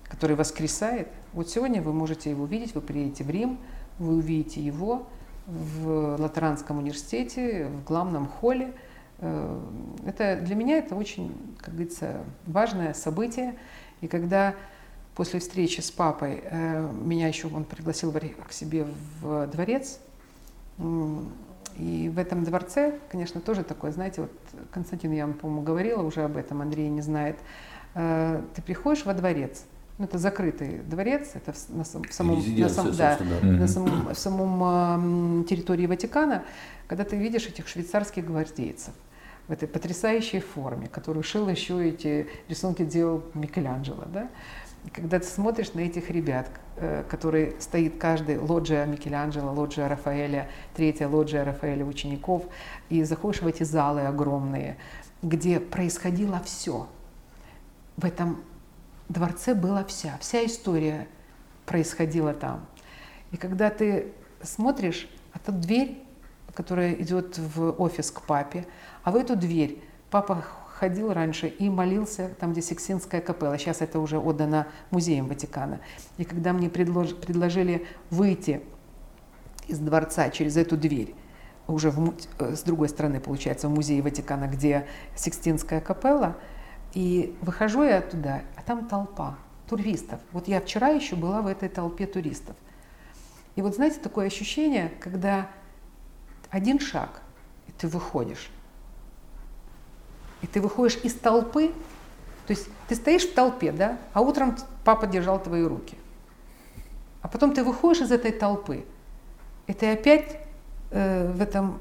который воскресает, вот сегодня вы можете его увидеть, вы приедете в Рим, вы увидите его в Латеранском университете, в главном холле. Э, это, для меня это очень, как говорится, важное событие. И когда после встречи с папой э, меня еще он пригласил к себе в дворец, и в этом дворце, конечно, тоже такое, знаете, вот Константин, я вам, по-моему, говорила уже об этом, Андрей не знает. Э, ты приходишь во дворец, ну, это закрытый дворец, это в, на, в самом, на, сам, да, да. на самом, в самом э, территории Ватикана, когда ты видишь этих швейцарских гвардейцев в этой потрясающей форме, которую шил еще эти рисунки делал Микеланджело, да, когда ты смотришь на этих ребят, э, которые стоит каждый, лоджия Микеланджело, лоджия Рафаэля, третья лоджия Рафаэля учеников, и заходишь в эти залы огромные, где происходило все. В этом дворце была вся, вся история происходила там. И когда ты смотришь, это дверь, которая идет в офис к папе, а в эту дверь папа ходил раньше и молился там, где Сикстинская капелла. Сейчас это уже отдано музеям Ватикана. И когда мне предлож, предложили выйти из дворца через эту дверь, уже в, э, с другой стороны, получается, в музее Ватикана, где Сикстинская капелла, и выхожу я туда, а там толпа туристов. Вот я вчера еще была в этой толпе туристов. И вот знаете, такое ощущение, когда один шаг, и ты выходишь, и ты выходишь из толпы, то есть ты стоишь в толпе, да, а утром папа держал твои руки. А потом ты выходишь из этой толпы, и ты опять э, в этом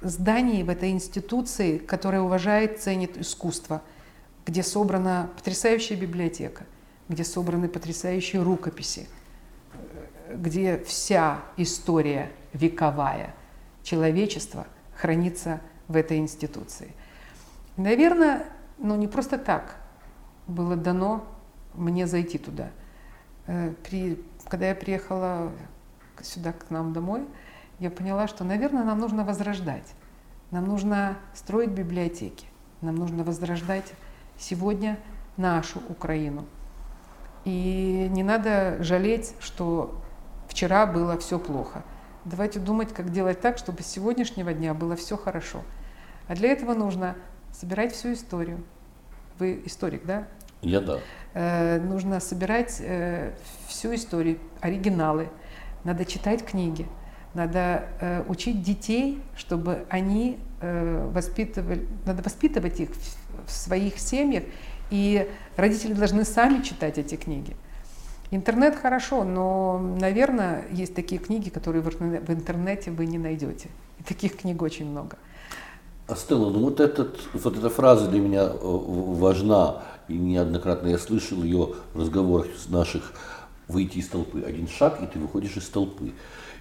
здании, в этой институции, которая уважает, ценит искусство, где собрана потрясающая библиотека, где собраны потрясающие рукописи, э, где вся история вековая человечества хранится в этой институции – Наверное, ну не просто так было дано мне зайти туда. Э, при, когда я приехала сюда к нам домой, я поняла, что, наверное, нам нужно возрождать. Нам нужно строить библиотеки. Нам нужно возрождать сегодня нашу Украину. И не надо жалеть, что вчера было все плохо. Давайте думать, как делать так, чтобы с сегодняшнего дня было все хорошо. А для этого нужно собирать всю историю. Вы историк, да? Я да. Э, нужно собирать э, всю историю, оригиналы. Надо читать книги. Надо э, учить детей, чтобы они э, воспитывали, надо воспитывать их в, своих семьях, и родители должны сами читать эти книги. Интернет хорошо, но, наверное, есть такие книги, которые в интернете вы не найдете. И таких книг очень много. Астелла, ну вот, этот, вот эта фраза для меня э, важна, и неоднократно я слышал ее в разговорах с наших выйти из толпы. Один шаг, и ты выходишь из толпы.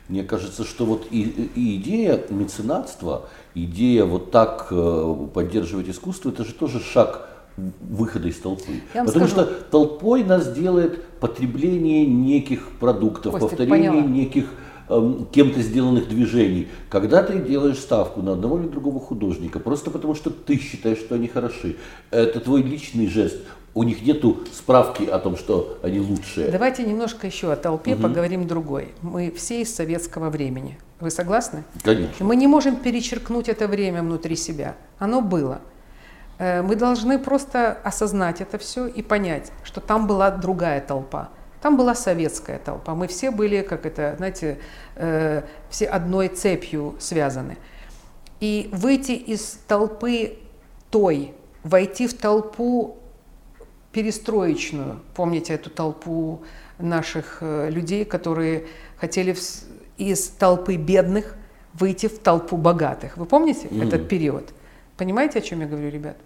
Мне кажется, что вот и, и идея меценатства, идея вот так э, поддерживать искусство, это же тоже шаг выхода из толпы. Потому скажу. что толпой нас делает потребление неких продуктов, Костя, повторение поняла. неких Эм, кем-то сделанных движений, когда ты делаешь ставку на одного или другого художника, просто потому что ты считаешь, что они хороши, это твой личный жест, у них нету справки о том, что они лучшие. Давайте немножко еще о толпе угу. поговорим другой. Мы все из советского времени. Вы согласны? Конечно. Мы не можем перечеркнуть это время внутри себя. Оно было. Э, мы должны просто осознать это все и понять, что там была другая толпа. Там была советская толпа. Мы все были, как это, знаете, э, все одной цепью связаны. И выйти из толпы той, войти в толпу перестроечную, помните эту толпу наших э, людей, которые хотели из толпы бедных выйти в толпу богатых. Вы помните mm. этот период? Понимаете, о чем я говорю, ребят?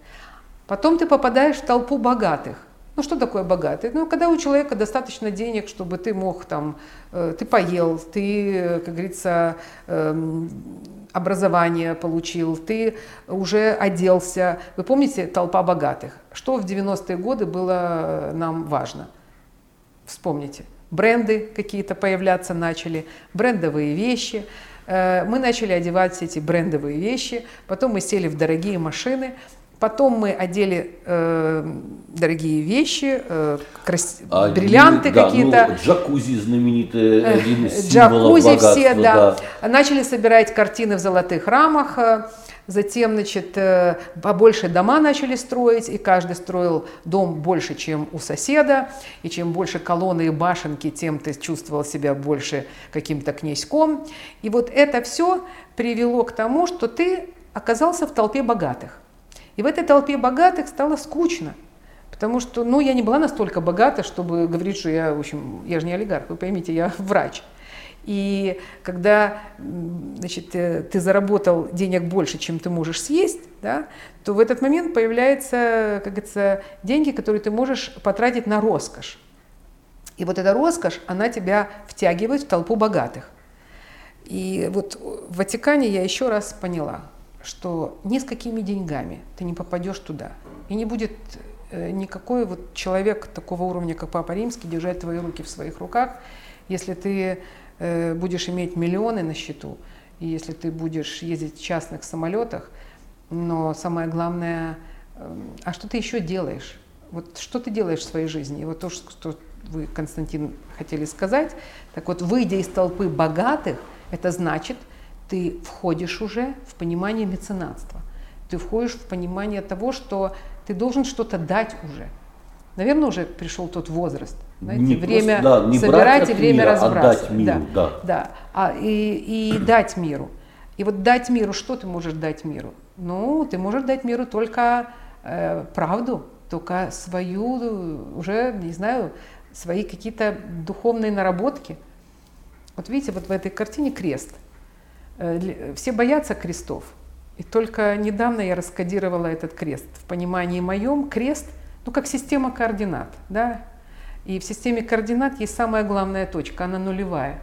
Потом ты попадаешь в толпу богатых. Ну что такое богатый? Ну когда у человека достаточно денег, чтобы ты мог там, э, ты поел, ты, как говорится, э, образование получил, ты уже оделся. Вы помните толпа богатых? Что в 90-е годы было нам важно? Вспомните. Бренды какие-то появляться начали, брендовые вещи. Э, мы начали одевать эти брендовые вещи, потом мы сели в дорогие машины, Потом мы одели э, дорогие вещи, э, крас... а, бриллианты да, какие-то. Ну, джакузи знаменитые, один из Джакузи все, да. да. Начали собирать картины в золотых рамах. Э, затем, значит, э, побольше дома начали строить, и каждый строил дом больше, чем у соседа. И чем больше колонны и башенки, тем ты чувствовал себя больше каким-то князьком. И вот это все привело к тому, что ты оказался в толпе богатых. И в этой толпе богатых стало скучно. Потому что, ну, я не была настолько богата, чтобы говорить, что я, в общем, я же не олигарх, вы поймите, я врач. И когда значит, э, ты заработал денег больше, чем ты можешь съесть, да, то в этот момент появляются, как говорится, деньги, которые ты можешь потратить на роскошь. И вот эта роскошь, она тебя втягивает в толпу богатых. И вот в Ватикане я еще раз поняла, что ни с какими деньгами ты не попадешь туда. И не будет э, никакой вот человек такого уровня, как Папа Римский, держать твои руки в своих руках, если ты э, будешь иметь миллионы на счету, и если ты будешь ездить в частных самолетах, но самое главное, э, а что ты еще делаешь? Вот что ты делаешь в своей жизни? И вот то, что вы, Константин, хотели сказать, так вот, выйдя из толпы богатых, это значит, ты входишь уже в понимание меценатства. Ты входишь в понимание того, что ты должен что-то дать уже. Наверное, уже пришел тот возраст. Знаете, не время просто, да, не собирать и время мира, разбрасывать. Отдать миру, да, да. да. А, и, и дать миру. И вот дать миру, что ты можешь дать миру? Ну, ты можешь дать миру только э, правду, только свою, уже, не знаю, свои какие-то духовные наработки. Вот видите, вот в этой картине крест – все боятся крестов. И только недавно я раскодировала этот крест. В понимании моем крест, ну как система координат, да, и в системе координат есть самая главная точка, она нулевая.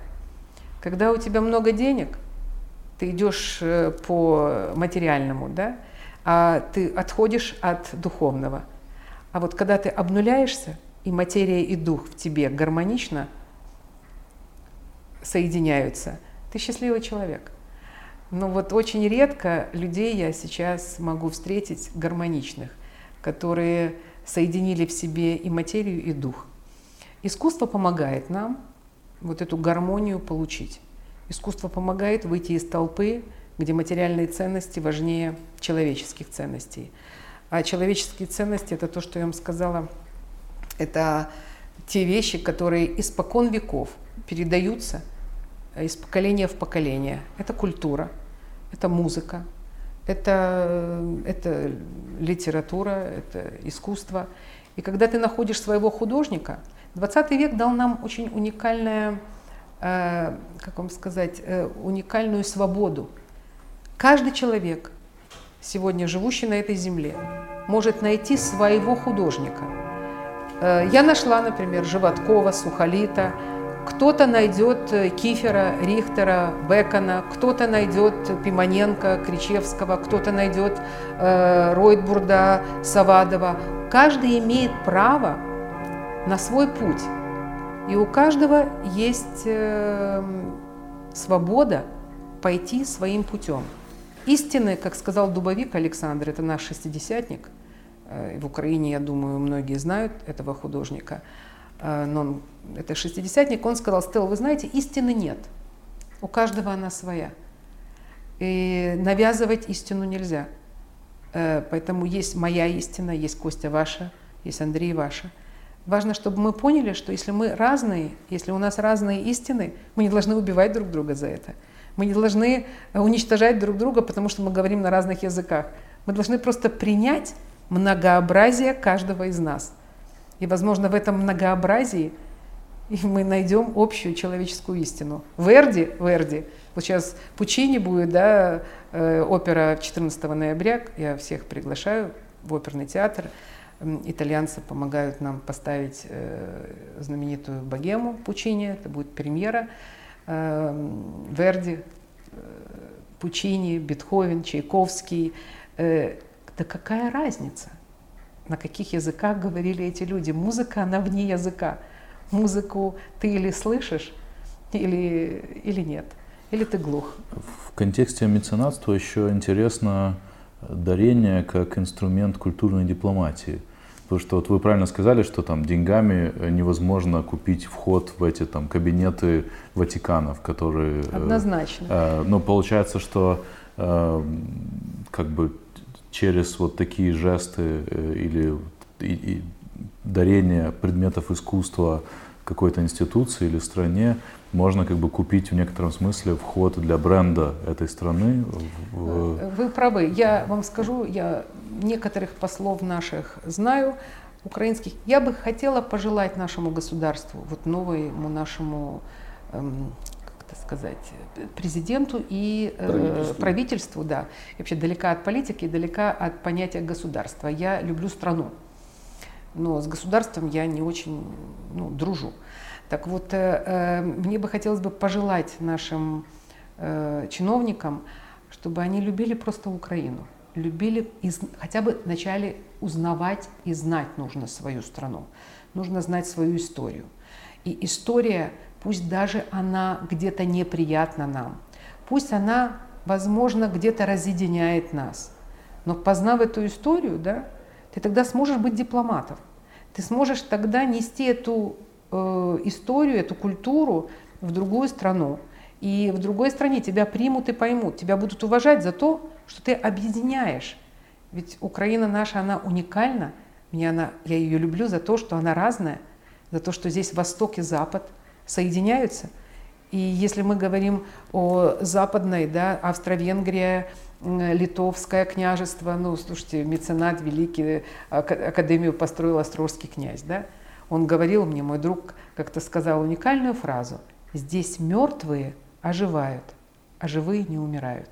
Когда у тебя много денег, ты идешь э, по материальному, да, а ты отходишь от духовного. А вот когда ты обнуляешься, и материя и дух в тебе гармонично соединяются, ты счастливый человек. Но вот очень редко людей я сейчас могу встретить гармоничных, которые соединили в себе и материю, и дух. Искусство помогает нам вот эту гармонию получить. Искусство помогает выйти из толпы, где материальные ценности важнее человеческих ценностей. А человеческие ценности – это то, что я вам сказала, это те вещи, которые испокон веков передаются – из поколения в поколение. Это культура, это музыка, это, это литература, это искусство. И когда ты находишь своего художника, 20 век дал нам очень уникальное, э, как вам сказать, э, уникальную свободу. Каждый человек, сегодня живущий на этой земле, может найти своего художника. Э, я нашла, например, Животкова, Сухолита, кто-то найдет э, Кифера, Рихтера, Бекона, кто-то найдет Пимоненко, Кричевского, кто-то найдет э, Ройтбурда, Савадова. Каждый имеет право на свой путь. И у каждого есть э, свобода пойти своим путем. Истины, как сказал Дубовик Александр, это наш шестидесятник, э, в Украине, я думаю, многие знают этого художника – но он, это шестидесятник, он сказал, Стелла, вы знаете, истины нет. У каждого она своя. И навязывать истину нельзя. Э, поэтому есть моя истина, есть Костя ваша, есть Андрей ваша. Важно, чтобы мы поняли, что если мы разные, если у нас разные истины, мы не должны убивать друг друга за это. Мы не должны уничтожать друг друга, потому что мы говорим на разных языках. Мы должны просто принять многообразие каждого из нас – и, возможно, в этом многообразии мы найдем общую человеческую истину. Верди, Верди, вот сейчас Пучини будет, да, э, опера 14 ноября, я всех приглашаю в оперный театр. итальянцы помогают нам поставить э, знаменитую богему Пучини, это будет премьера. Э, Верди, э, Пучини, Бетховен, Чайковский. Да какая разница, на каких языках говорили эти люди? Музыка, она вне языка. Музыку ты или слышишь, или, или нет. Или ты глух? В контексте меценатства еще интересно дарение как инструмент культурной дипломатии. Потому что вот вы правильно сказали, что там деньгами невозможно купить вход в эти там кабинеты Ватиканов, которые... Э, Однозначно. Э, но получается, что э, как бы через вот такие жесты э, или дарение предметов искусства какой-то институции или стране можно как бы купить в некотором смысле вход для бренда этой страны. В... Вы правы. Я вам скажу, я некоторых послов наших знаю, украинских. Я бы хотела пожелать нашему государству, вот новому нашему, эм, это сказать, президенту и э, правительству. правительству, да. Я вообще далека от политики, далека от понятия государства. Я люблю страну, но с государством я не очень ну, дружу. Так вот, э, э, мне бы хотелось бы пожелать нашим чиновникам, чтобы они любили просто Украину, любили из, хотя бы начали узнавать и знать нужно свою страну, нужно знать свою историю. И история, пусть даже она где-то неприятна нам, пусть она, возможно, где-то разъединяет нас, но познав эту историю, да, ты тогда сможешь быть дипломатом. Ты сможешь тогда нести эту Э, историю, эту культуру в другую страну. И в другой стране тебя примут и поймут, тебя будут уважать за то, что ты объединяешь. Ведь Украина наша, она уникальна. Мне она, я ее люблю за то, что она разная, за то, что здесь Восток и Запад соединяются. И если мы говорим о западной, да, Австро-Венгрия, Литовское княжество, ну, слушайте, меценат великий, академию построил Острожский князь, да, он говорил мне, мой друг как-то сказал уникальную фразу. Здесь мертвые оживают, а живые не умирают.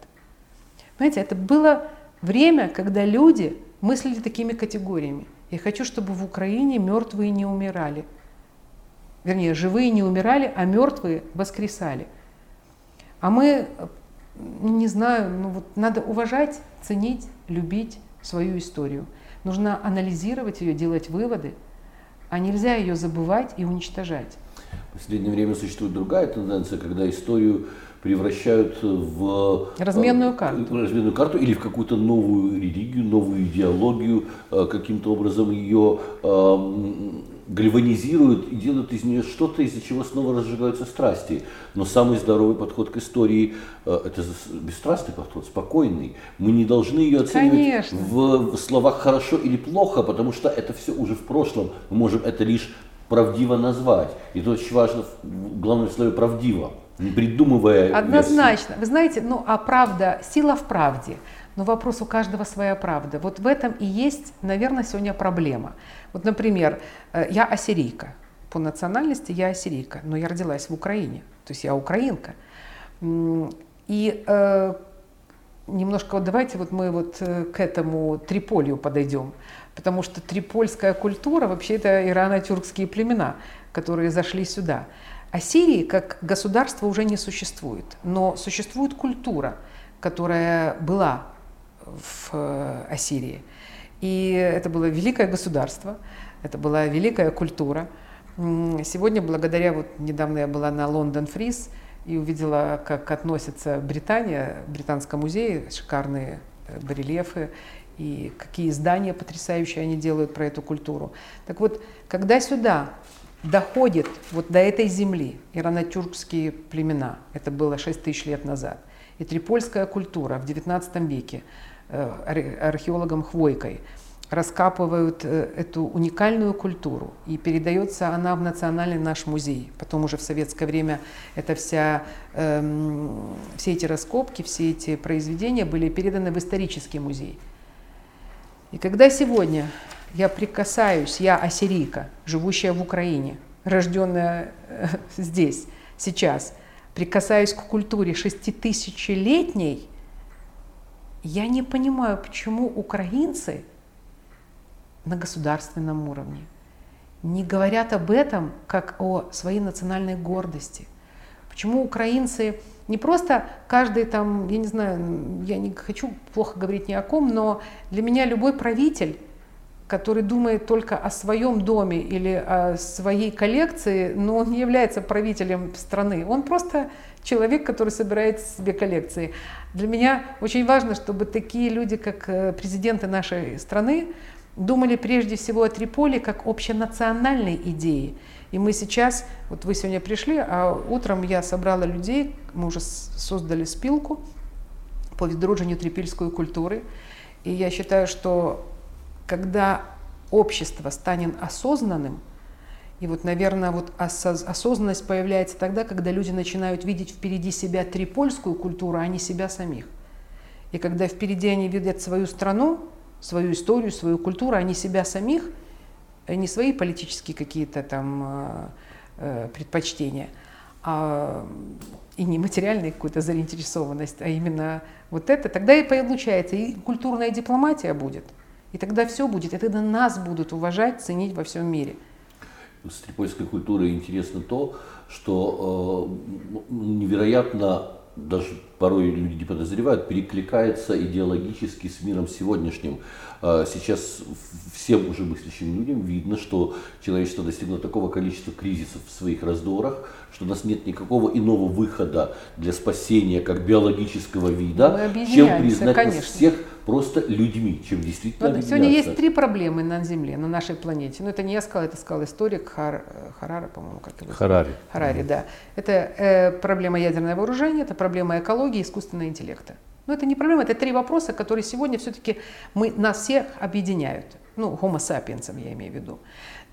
Понимаете, это было время, когда люди мыслили такими категориями. Я хочу, чтобы в Украине мертвые не умирали. Вернее, живые не умирали, а мертвые воскресали. А мы, не знаю, ну вот надо уважать, ценить, любить свою историю. Нужно анализировать ее, делать выводы – а нельзя ее забывать и уничтожать. В последнее время существует другая тенденция, когда историю превращают в разменную э, карту, разменную карту или в какую-то новую религию, новую идеологию, э, каким-то образом ее гальванизируют и делают из нее что-то, из-за чего снова разжигаются страсти. Но самый здоровый подход к истории э, – это бесстрастный подход, спокойный. Мы не должны ее оценивать в, в словах «хорошо» или «плохо», потому что это все уже в прошлом. Мы можем это лишь правдиво назвать. И то очень важно, в главном слове «правдиво», не придумывая Однозначно. Версии. Вы знаете, ну а правда, сила в правде – но вопрос у каждого своя правда. Вот в этом и есть, наверное, сегодня проблема. Вот, например, э, я ассирийка. По национальности я ассирийка, но я родилась в Украине. То есть я украинка. И э, немножко вот давайте вот мы вот э, к этому Триполью подойдем. Потому что трипольская культура, вообще это ирано-тюркские племена, которые зашли сюда. А как государство уже не существует, но существует культура, которая была в э, Ассирии. И это было великое государство, это была великая культура. Сегодня, благодаря, вот недавно я была на Лондон Фриз и увидела, как относится Британия, Британском музее, шикарные э, барельефы, и какие здания потрясающие они делают про эту культуру. Так вот, когда сюда доходит вот до этой земли ирано-тюркские племена, это было 6 тысяч лет назад, и трипольская культура в XIX веке, археологом Хвойкой, раскапывают э, эту уникальную культуру, и передается она в Национальный наш музей. Потом уже в советское время это вся, эм, все эти раскопки, все эти произведения были переданы в исторический музей. И когда сегодня я прикасаюсь, я ассирийка, живущая в Украине, рожденная э, здесь, сейчас, прикасаюсь к культуре шеститысячелетней, я не понимаю, почему украинцы на государственном уровне не говорят об этом как о своей национальной гордости. Почему украинцы не просто каждый там, я не знаю, я не хочу плохо говорить ни о ком, но для меня любой правитель, который думает только о своем доме или о своей коллекции, но он не является правителем страны. Он просто человек, который собирает себе коллекции. Для меня очень важно, чтобы такие люди, как э, президенты нашей страны, думали прежде всего о Триполи как общенациональной идее. И мы сейчас, вот вы сегодня пришли, а утром я собрала людей, мы уже создали спилку по відродженню трипільської культуры. И я считаю, что когда общество станет осознанным, и вот, наверное, вот осознанность появляется тогда, когда люди начинают видеть впереди себя трипольскую культуру, а не себя самих. И когда впереди они видят свою страну, свою историю, свою культуру, а не себя самих, а не свои политические какие-то там э, э, предпочтения, а, и не материальная какую-то заинтересованность, а именно вот это, тогда и получается, и культурная дипломатия будет, и тогда все будет, и тогда нас будут уважать, ценить во всем мире. С трипольской культурой интересно то, что э, невероятно даже порой люди не подозревают, перекликается идеологически с миром сегодняшним. А, сейчас всем уже мыслящим людям видно, что человечество достигло такого количества кризисов в своих раздорах, что у нас нет никакого иного выхода для спасения как биологического вида, чем признать конечно. нас всех просто людьми, чем действительно вот, Сегодня есть три проблемы на Земле, на нашей планете. Но это не я сказала, это сказал историк Хар, Харара, по-моему, как его Харари. Харари, да. Это э, проблема ядерного вооружения, это проблема экологии искусственного интеллекта. Но это не проблема, это три вопроса, которые сегодня все-таки мы, нас всех объединяют. Ну, homo sapiens я имею в виду.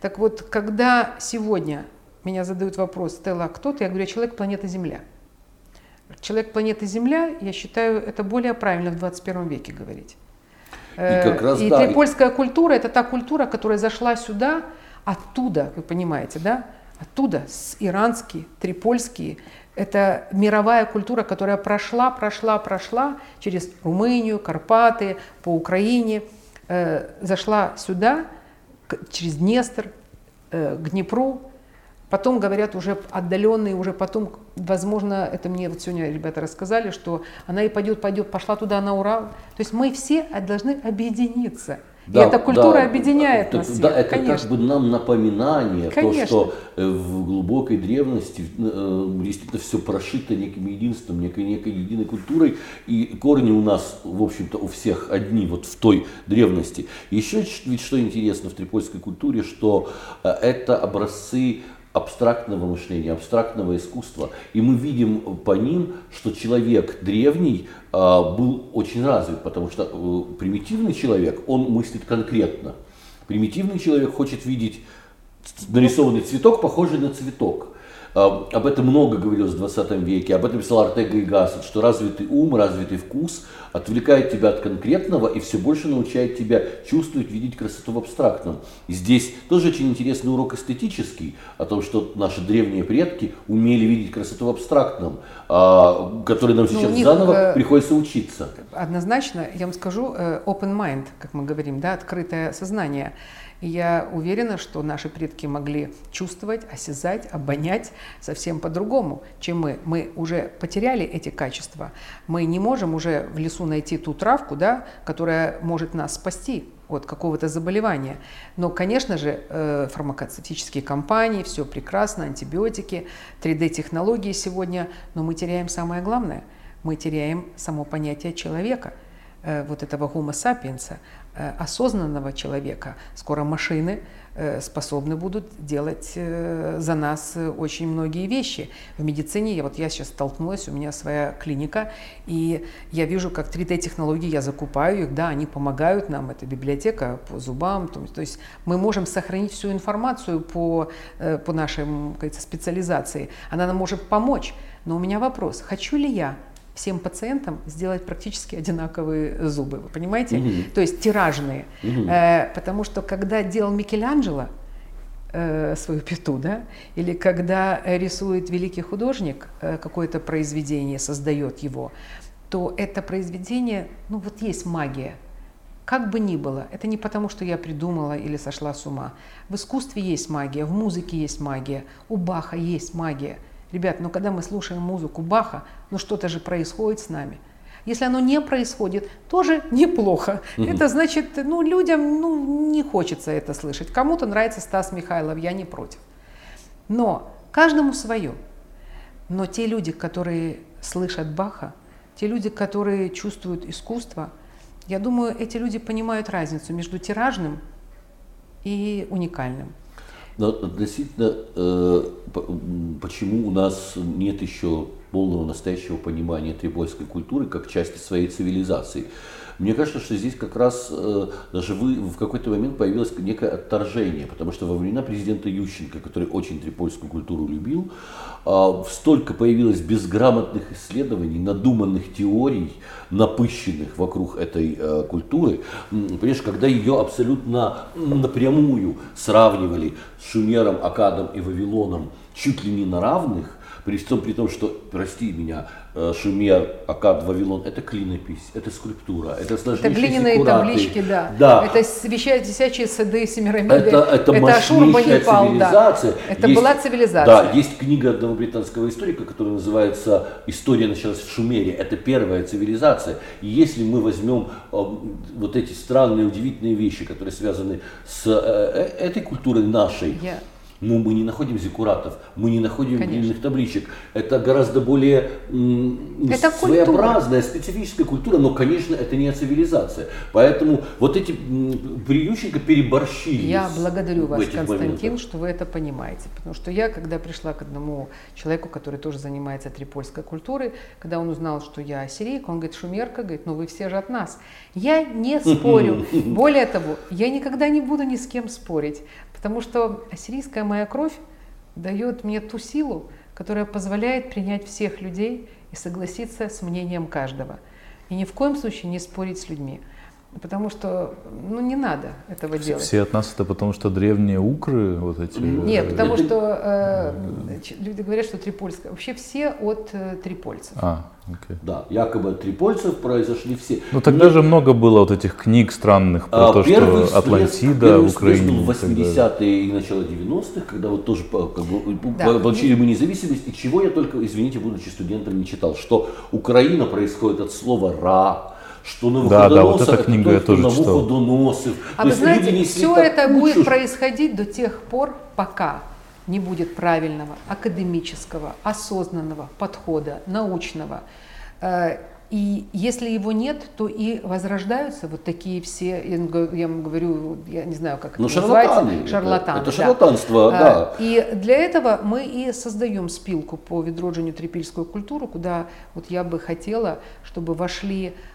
Так вот, когда сегодня меня задают вопрос, Стелла, а кто ты? Я говорю, человек планеты Земля. Человек планеты Земля, я считаю, это более правильно в 21 веке говорить. И, э, как раз, и да. трипольская культура – это та культура, которая зашла сюда, оттуда, вы понимаете, да? Оттуда, с иранские, трипольские. Это мировая культура, которая прошла, прошла, прошла через Румынию, Карпаты, по Украине, э, зашла сюда, через Днестр, э, к Днепру, Потом говорят уже отдаленные, уже потом, возможно, это мне вот сегодня ребята рассказали, что она и пойдет, пойдет, пошла туда на Урал. То есть мы все должны объединиться. Да, и эта культура да, объединяет нас. Да, это конечно. как бы нам напоминание, конечно. то, что э, в глубокой древности э, действительно все прошито неким единством, некой, некой единой культурой, и корни у нас, в общем-то, у всех одни вот в той древности. Еще ведь что интересно в трипольской культуре, что э, это образцы абстрактного мышления, абстрактного искусства. И мы видим по ним, что человек древний а, был очень развит, потому что э, примитивный человек, он мыслит конкретно. Примитивный человек хочет видеть нарисованный цветок, похожий на цветок. А, об этом много говорилось в 20 веке, об этом писал Артега и Гассет, что развитый ум, развитый вкус отвлекает тебя от конкретного и все больше научает тебя чувствовать, видеть красоту в абстрактном. И здесь тоже очень интересный урок эстетический, о том, что наши древние предки умели видеть красоту в абстрактном, а, который нам ну, сейчас ну, заново э, приходится учиться. Однозначно, я вам скажу, э, open mind, как мы говорим, да, открытое сознание. И я уверена, что наши предки могли чувствовать, осязать, обонять совсем по-другому, чем мы. Мы уже потеряли эти качества. Мы не можем уже в лесу найти ту травку, да, которая может нас спасти от какого-то заболевания. Но, конечно же, э, фармакоцевтические компании, все прекрасно, антибиотики, 3D-технологии сегодня, но мы теряем самое главное. Мы теряем само понятие человека, э, вот этого homo sapiens, осознанного человека. Скоро машины э, способны будут делать э, за нас очень многие вещи. В медицине, вот я сейчас столкнулась, у меня своя клиника, и я вижу, как 3D-технологии, я закупаю их, да, они помогают нам, это библиотека по зубам, то, то есть мы можем сохранить всю информацию по, по нашей специализации, она нам может помочь. Но у меня вопрос, хочу ли я всем пациентам сделать практически одинаковые зубы. Вы понимаете? Угу. То есть тиражные. Угу. Э, потому что когда делал Микеланджело э, свою пету, да, или когда рисует великий художник э, какое-то произведение, создает его, то это произведение, ну вот есть магия Как бы ни было, это не потому, что я придумала или сошла с ума. В искусстве есть магия, в музыке есть магия, у Баха есть магия. Ребят, но когда мы слушаем музыку Баха, ну что-то же происходит с нами. Если оно не происходит, тоже неплохо. Угу. Это значит, ну, людям ну, не хочется это слышать. Кому-то нравится Стас Михайлов, я не против. Но каждому свое. Но те люди, которые слышат Баха, те люди, которые чувствуют искусство – я думаю, эти люди понимают разницу между тиражным и уникальным. Но относительно, э, почему у нас нет еще полного настоящего понимания трипольской культуры как части своей цивилизации. Мне кажется, что здесь как раз э, даже вы, в какой-то момент появилось некое отторжение, потому что во времена президента Ющенко, который очень трипольскую культуру любил, э, столько появилось безграмотных исследований, надуманных теорий, напыщенных вокруг этой э, культуры. Понимаешь, когда ее абсолютно напрямую сравнивали с Шумером, Акадом и Вавилоном чуть ли не на равных, при том, при том, что, прости меня, Шумер, Акад, Вавилон, это клинопись, это скульптура, это сложнейшие Это глиняные декураты. таблички, да. да. Это висячие сады Семирамиды. Это, это, это Ашур, Банипал, цивилизация. Да. Это есть, была цивилизация. Да, есть книга одного британского историка, которая называется «История началась в Шумере». Это первая цивилизация. И если мы возьмем э, вот эти странные, удивительные вещи, которые связаны с э, э этой культурой нашей, Я ну, мы не находим зиккуратов, мы не находим длинных табличек. Это гораздо более это своеобразная, культура. специфическая культура, но, конечно, это не цивилизация. Поэтому вот эти приющенко переборщили. Я благодарю вас, Константин, моментах. что вы это понимаете. Потому что я, когда пришла к одному человеку, который тоже занимается трипольской культурой, когда он узнал, что я ассирийка, он говорит, шумерка, говорит, ну вы все же от нас. Я не спорю. Более того, я никогда не буду ни с кем спорить. Потому что ассирийская моя кровь дает мне ту силу, которая позволяет принять всех людей и согласиться с мнением каждого. И ни в коем случае не спорить с людьми. Потому что, ну, не надо этого все, делать. Все от нас это потому, что древние укры вот эти? Нет, э, потому что э, люди говорят, что трипольская. Вообще все от э, трипольцев. А, okay. Да, якобы от трипольцев произошли все. Ну тогда Но... же много было вот этих книг странных про а, то, что Атлантида в Украине. в 80-е и начало 90-х, когда вот тоже как бы, да. получили мы независимость, и чего я только, извините, будучи студентом, не читал, что Украина происходит от слова «ра», что на да, да, вот эта книга я тоже читал. А вы знаете, все это будет происходить до тех пор, пока не будет правильного, академического, осознанного подхода, научного. Э, и если его нет, то и возрождаются вот такие все, я вам говорю, я не знаю, как ну, это шарлатаны, шарлатаны. Это, это шарлатанство, да. да. И для этого мы и создаем спилку по Ведроджению трипильскую культуру, куда вот я бы хотела, чтобы вошли Э,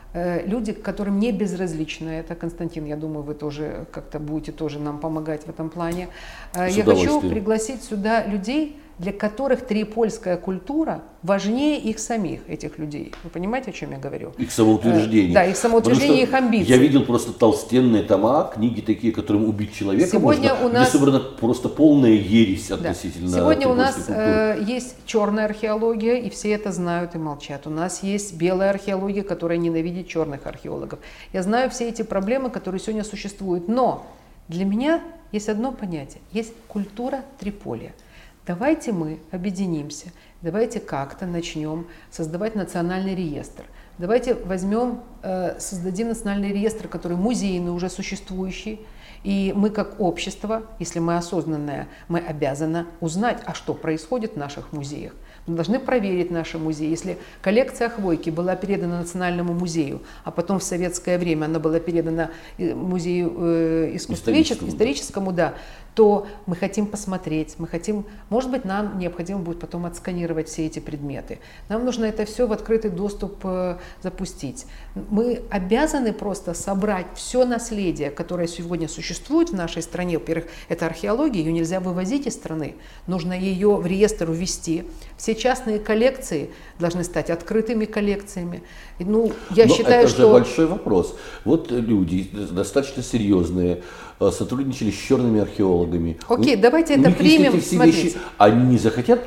люди, которым не безразлично это. Константин, я думаю, вы тоже как-то будете тоже нам помогать в этом плане. Э, я хочу пригласить сюда людей, для которых трипольская культура важнее их самих, этих людей. Вы понимаете, о чем я говорю? Их самоутверждение. Да, их самоутверждение, их амбиции. Я видел просто толстенные тома, книги такие, которым убить человека Сегодня можно, у нас... где собрана просто полная ересь относительно да. Сегодня у нас э, есть черная археология, и все это знают и молчат. У нас есть белая археология, которая ненавидит черных археологов. Я знаю все эти проблемы, которые сегодня существуют, но для меня есть одно понятие. Есть культура Триполия – Давайте мы объединимся, давайте как-то начнем создавать национальный реестр. Давайте возьмем, э, создадим национальный реестр, который музейный, уже существующий, и мы как общество, если мы осознанное, мы обязаны узнать, а что происходит в наших музеях. Мы должны проверить наши музеи. Если коллекция Хвойки была передана Национальному музею, а потом в советское время она была передана э, Музею э, искусствоведческому, историческому, да, то мы хотим посмотреть, мы хотим, может быть, нам необходимо будет потом отсканировать все эти предметы. Нам нужно это все в открытый доступ э, запустить. Мы обязаны просто собрать все наследие, которое сегодня существует в нашей стране. Во-первых, это археология, ее нельзя вывозить из страны, нужно ее в реестр увести. Все частные коллекции должны стать открытыми коллекциями. Ну, я Но считаю, это что... же большой вопрос. Вот люди достаточно серьезные, Э, сотрудничали с черными археологами. Окей, у, давайте это примем. Все вещи, они не захотят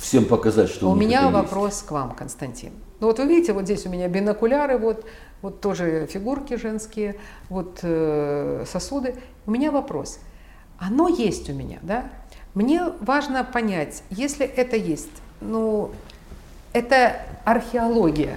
всем показать, что у, у меня вопрос есть. к вам, Константин. Ну вот вы видите, вот здесь у меня бинокуляры, вот, вот тоже фигурки женские, вот э, сосуды. У меня вопрос. Оно есть у меня, да? Мне важно понять, если это есть, ну, это археология.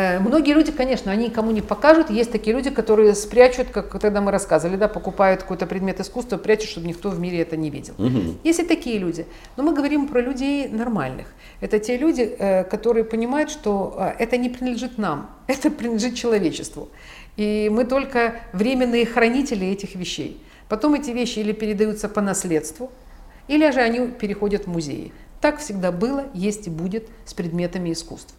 Э, многие люди, конечно, они никому не покажут. Есть такие люди, которые спрячут, как тогда мы рассказывали, да, покупают какой-то предмет искусства, прячут, чтобы никто в мире это не видел. Угу. Есть и такие люди. Но мы говорим про людей нормальных. Это те люди, э, которые понимают, что э, это не принадлежит нам, это принадлежит человечеству. И мы только временные хранители этих вещей. Потом эти вещи или передаются по наследству, или же они переходят в музеи. Так всегда было, есть и будет с предметами искусств.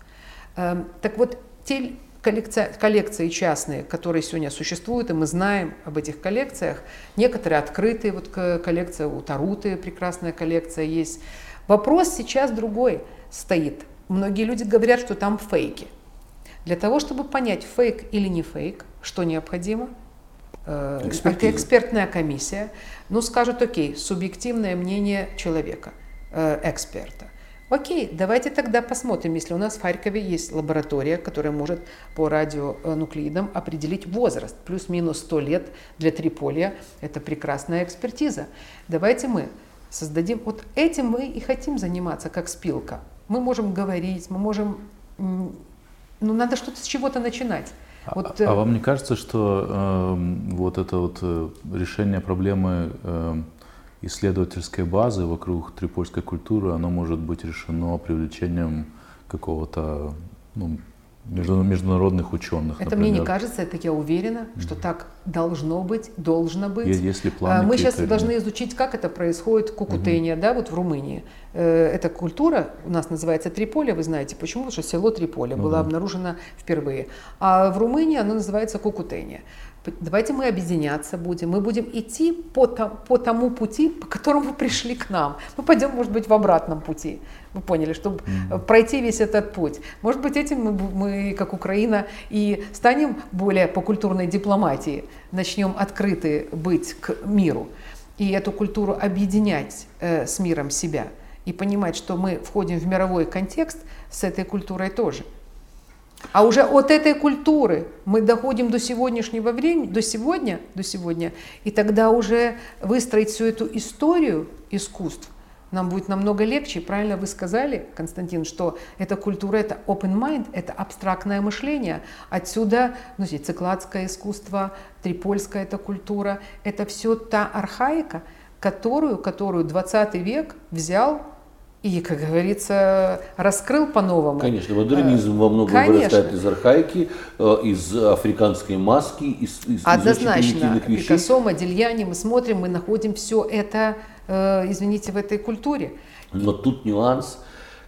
Эм, так вот, те коллекции, коллекции частные, которые сегодня существуют, и мы знаем об этих коллекциях, некоторые открытые, вот коллекция у Таруты, прекрасная коллекция есть. Вопрос сейчас другой стоит. Многие люди говорят, что там фейки. Для того, чтобы понять, фейк или не фейк, что необходимо? Э, Экспертиза. Экспертная комиссия. Ну, скажут, окей, субъективное мнение человека, э, эксперта. Окей, давайте тогда посмотрим, если у нас в Харькове есть лаборатория, которая может по радионуклеидам определить возраст, плюс-минус 100 лет для триполия, это прекрасная экспертиза. Давайте мы создадим, вот этим мы и хотим заниматься, как спилка. Мы можем говорить, мы можем, ну надо что-то с чего-то начинать. А, вот, а, а вам не кажется, что э, вот это вот э, решение проблемы э, исследовательской базы вокруг трипольской культуры, оно может быть решено привлечением какого-то ну, международных ученых. Это например. мне не кажется, это я уверена, что так должно быть, должно быть. Если планы Мы сейчас должны изучить, как это происходит кукутения, угу. да, вот в Румынии. Э, эта культура у нас называется Триполя, вы знаете почему? Потому что село Триполя угу. было обнаружено впервые. А в Румынии оно называется кукутения. Давайте мы объединяться будем. Мы будем идти по, по тому пути, по которому пришли к нам. Мы пойдем, может быть, в обратном пути. Вы поняли, чтобы mm-hmm. пройти весь этот путь. Может быть, этим мы, мы, как Украина, и станем более по культурной дипломатии, начнем открыты быть к миру и эту культуру объединять э, с миром себя и понимать, что мы входим в мировой контекст с этой культурой тоже. А уже от этой культуры мы доходим до сегодняшнего времени, до сегодня, до сегодня, и тогда уже выстроить всю эту историю искусств нам будет намного легче. Правильно вы сказали, Константин, что эта культура, это open mind, это абстрактное мышление. Отсюда ну, цикладское искусство, трипольская эта культура, это все та архаика, которую, которую 20 век взял и, как говорится, раскрыл по-новому. Конечно, модернизм во многом Конечно. вырастает из архаики, э, из африканской маски, из, из Однозначно. Из Пикассо, Модильяне, мы смотрим, мы находим все это, э, извините, в этой культуре. Но тут нюанс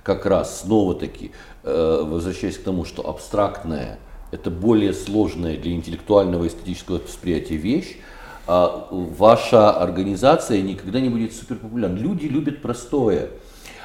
как раз, снова-таки, э, возвращаясь к тому, что абстрактное – это более сложная для интеллектуального и эстетического восприятия вещь, а ваша организация никогда не будет суперпопулярна. Люди любят простое.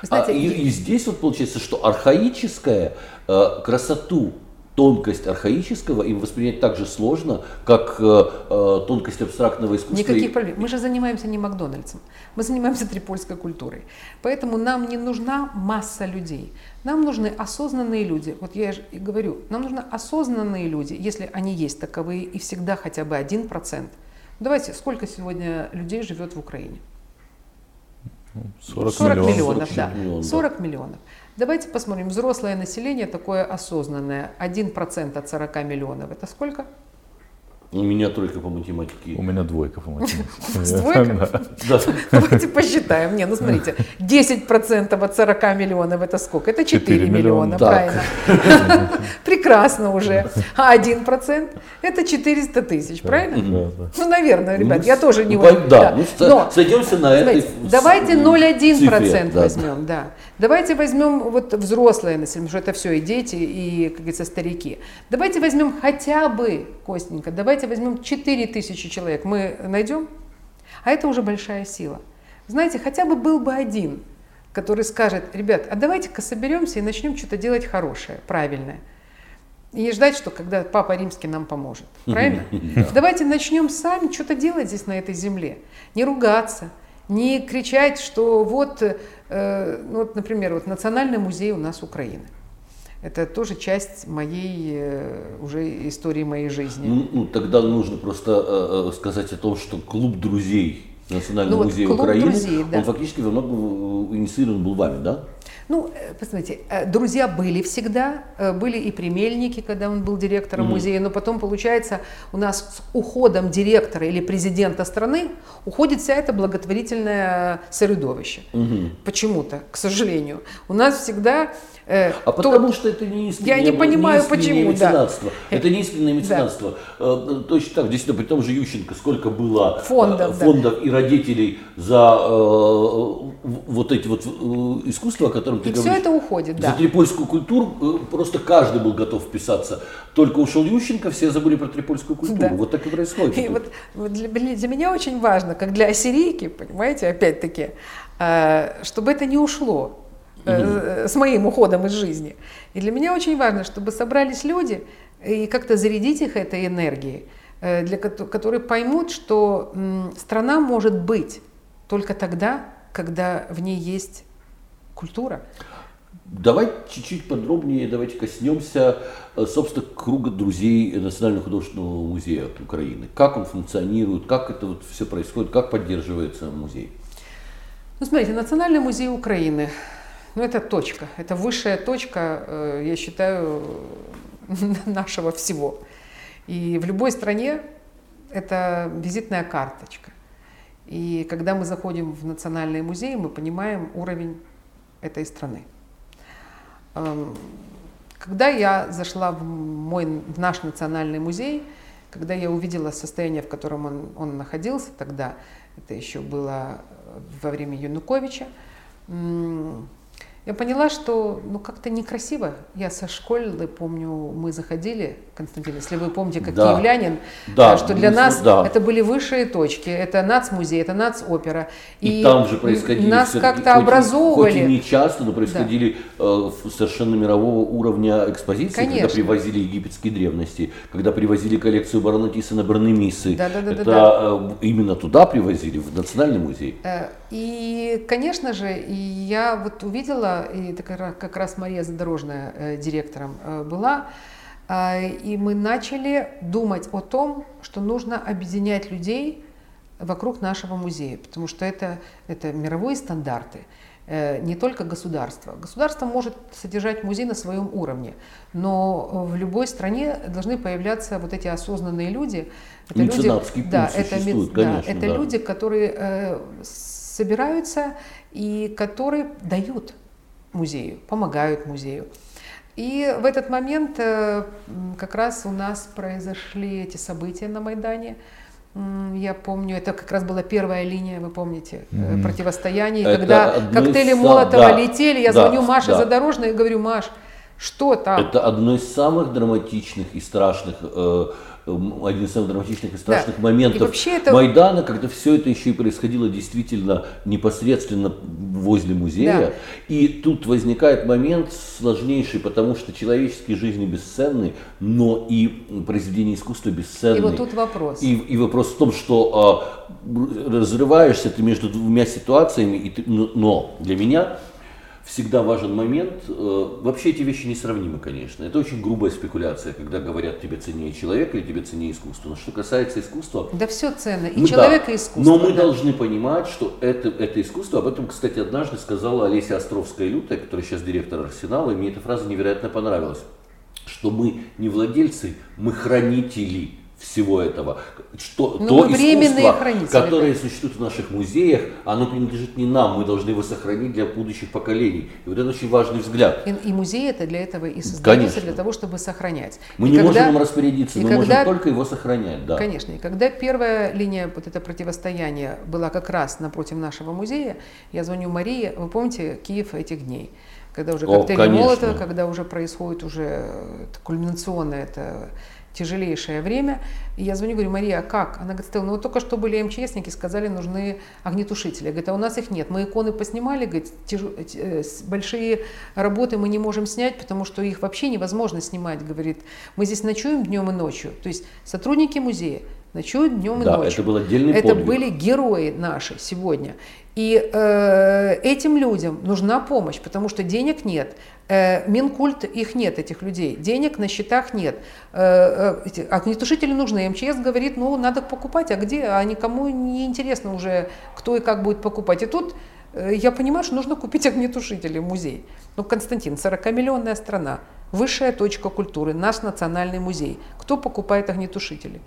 Знаете, а, и, и здесь вот получается, что архаическая э, красоту тонкость архаического им воспринять так же сложно, как э, э, тонкость абстрактного искусства. Никаких проблем. Мы же занимаемся не Макдональдсом, мы занимаемся трипольской культурой. Поэтому нам не нужна масса людей. Нам нужны осознанные люди. Вот я же и говорю, нам нужны осознанные люди, если они есть таковые, и всегда хотя бы один процент. Давайте, сколько сегодня людей живет в Украине? 40, 40 миллионов. миллионов, да. Миллион, 40 миллионов. Давайте посмотрим. Взрослое население такое осознанное. 1% от 40 миллионов. Это сколько? У меня тройка по математике. У меня двойка по математике. Двойка? Да. Давайте посчитаем. Не, ну смотрите, 10% от 40 миллионов это сколько? Это 4 миллиона, правильно? Прекрасно уже. А 1% это 400 тысяч, правильно? Ну, наверное, ребят, я тоже не ну, очень. Да, ну сойдемся на этой Давайте 0,1% возьмем, да. Давайте возьмем вот взрослое население, что это все и дети, и, как говорится, старики. Давайте возьмем хотя бы, Костенька, давайте возьмем 4 тысячи человек. Мы найдем? А это уже большая сила. Знаете, хотя бы был бы один, который скажет, ребят, а давайте-ка соберемся и начнем что-то делать хорошее, правильное. И не ждать, что когда Папа Римский нам поможет. Правильно? Давайте начнем сами что-то делать здесь, на этой земле. Не ругаться, не кричать, что вот, ну, вот, например, вот Национальный музей у нас Украины. Это тоже часть моей э, уже истории моей жизни. Ну, ну, тогда нужно просто э, сказать о том, что клуб друзей Национального Ну, вот музея клуб Украины, друзей, да. он фактически во многом инициирован был вами, да? Ну, э, посмотрите, э, друзья были всегда, э, были и при Мельнике, когда он был директором Мгм. музея, но потом, получается, у нас с уходом директора или президента страны уходит вся эта благотворительное средовище. Мгм. Почему-то, к сожалению. У нас всегда... э, А то- потому что это не искреннее, Я не понимаю, искреннее почему, да. меценатство. Это не искреннее Да. меценатство. Э, Точно так, действительно, при том же Ющенко, сколько было э, Фондов, да. фондов и родителей за э, вот эти вот э, искусства, о котором ты И все говоришь. это уходит, За да. трипольскую культуру э, просто каждый был готов вписаться. Только ушел Ющенко, все забыли про трипольскую культуру. Да. Вот так и происходит. И вот, для, для- меня очень важно, как для ассирийки, понимаете, опять-таки, э, чтобы это не ушло э, с моим уходом из жизни. И для меня очень важно, чтобы собрались люди и как-то зарядить их этой энергией, э, для, кото- которые поймут, что страна может быть только тогда, когда в ней есть культура. Давай чуть-чуть подробнее, давайте коснемся, э, собственно, круга друзей Национального художественного музея Украины. Как он функционирует, как это вот все происходит, как поддерживается музей? Ну, смотрите, Национальный музей Украины, ну, это точка, это высшая точка, э, я считаю, нашего всего. И в любой стране это визитная карточка. И когда мы заходим в национальные музеи, мы понимаем уровень этой страны. Эм, Когда я зашла в, мой, в наш национальный музей, когда я увидела состояние, в котором он, он находился тогда, это еще было во время Януковича, я поняла, что ну как-то некрасиво. Я со школы помню, мы заходили, Константин, если вы помните, как Да. киевлянин, Да, э, что для ну, нас да. это были высшие точки. Это нацмузей, это нацопера. И, там же происходили нас как-то хоть и- образовывали. Хоть и не часто, но происходили э, ф- совершенно мирового уровня экспозиции, когда Конечно. привозили египетские древности, когда привозили коллекцию барона Тисона Барнемисы. Да-да-да-да-да. Это э, именно туда привозили, в Национальный музей. Э, И, конечно же, и я вот увидела, и это как ра- как раз Мария Задорожная э, директором э, была, э, и мы начали думать о том, что нужно объединять людей вокруг нашего музея, потому что это, это мировые стандарты, э, не только государство. Государство может содержать музей на своем уровне, но в любой стране должны появляться вот эти осознанные люди. Это люди, Меценатский пул да, это, мец- да, конечно, это да. люди, которые э, собираются и которые дают музею, помогают музею. И в этот момент э, как раз у нас произошли эти события на Майдане. Я помню, это как раз была первая линия, вы помните, э, противостояние. Это когда из коктейли сам- Молотова да, летели, я да, звоню Маше да. Задорожной и говорю, Маш, что там? Это одно из самых драматичных и страшных, э, один из самых драматичных и страшных И моментов вообще это- Майдана, когда все это еще и происходило действительно непосредственно возле музея. Да. И тут возникает момент сложнейший, потому что человеческие жизни бесценны, но и произведения искусства бесценны. И вот тут вопрос. И, и вопрос в том, что а, разрываешься ты между двумя ситуациями, и ты- но для меня всегда важен момент. э, вообще эти вещи несравнимы, конечно. Это очень грубая спекуляция, когда говорят тебе ценнее человек или тебе ценнее искусство. Но что касается искусства, Да все ценно, и ну человек, да, и искусство. Но мы да. должны понимать, что это, это искусство. Об этом, кстати, однажды сказала Олеся Островская-Лютая, которая сейчас директор Арсенала, и мне эта фраза невероятно понравилась. Что мы не владельцы, мы хранители всего этого. Что, Ну, то искусство, которое да. существует в наших музеях, оно принадлежит не нам, мы должны его сохранить для будущих поколений. И вот это очень важный взгляд. И, и музей это для этого и создается, Конечно. для того, чтобы сохранять. Мы И не когда- можем им распорядиться, мы когда- можем только его сохранять. Да. Конечно. И когда первая линия вот это противостояния была как раз напротив нашего музея, я звоню Марии, вы помните Киев этих дней? Когда уже коктейли. Молотова, когда уже происходит уже э, кульминационное, это тяжелейшее время. И я звоню, говорю, Мария, а как? Она говорит, Стелла, ну вот только что были МЧСники, сказали, нужны огнетушители. Я говорю, а у нас их нет. Мы иконы поснимали, говорит, тяжу- э, с- большие работы мы не можем снять, потому что их вообще невозможно снимать, говорит. Мы здесь ночуем днем и ночью. То есть сотрудники музея ночуют днем и Да, ночью. это был отдельный Это подвиг. были герои наши сегодня. И э, этим людям нужна помощь, потому что денег нет. Э, Минкульт, их нет, этих людей. Денег на счетах нет. Э, э, огнетушители нужны. МЧС говорит, ну, надо покупать, а где? А никому не интересно уже, кто и как будет покупать. И тут э, я понимаю, что нужно купить огнетушители в музей. Ну, Константин, 40-миллионная страна, высшая точка культуры, наш национальный музей. Кто покупает огнетушители?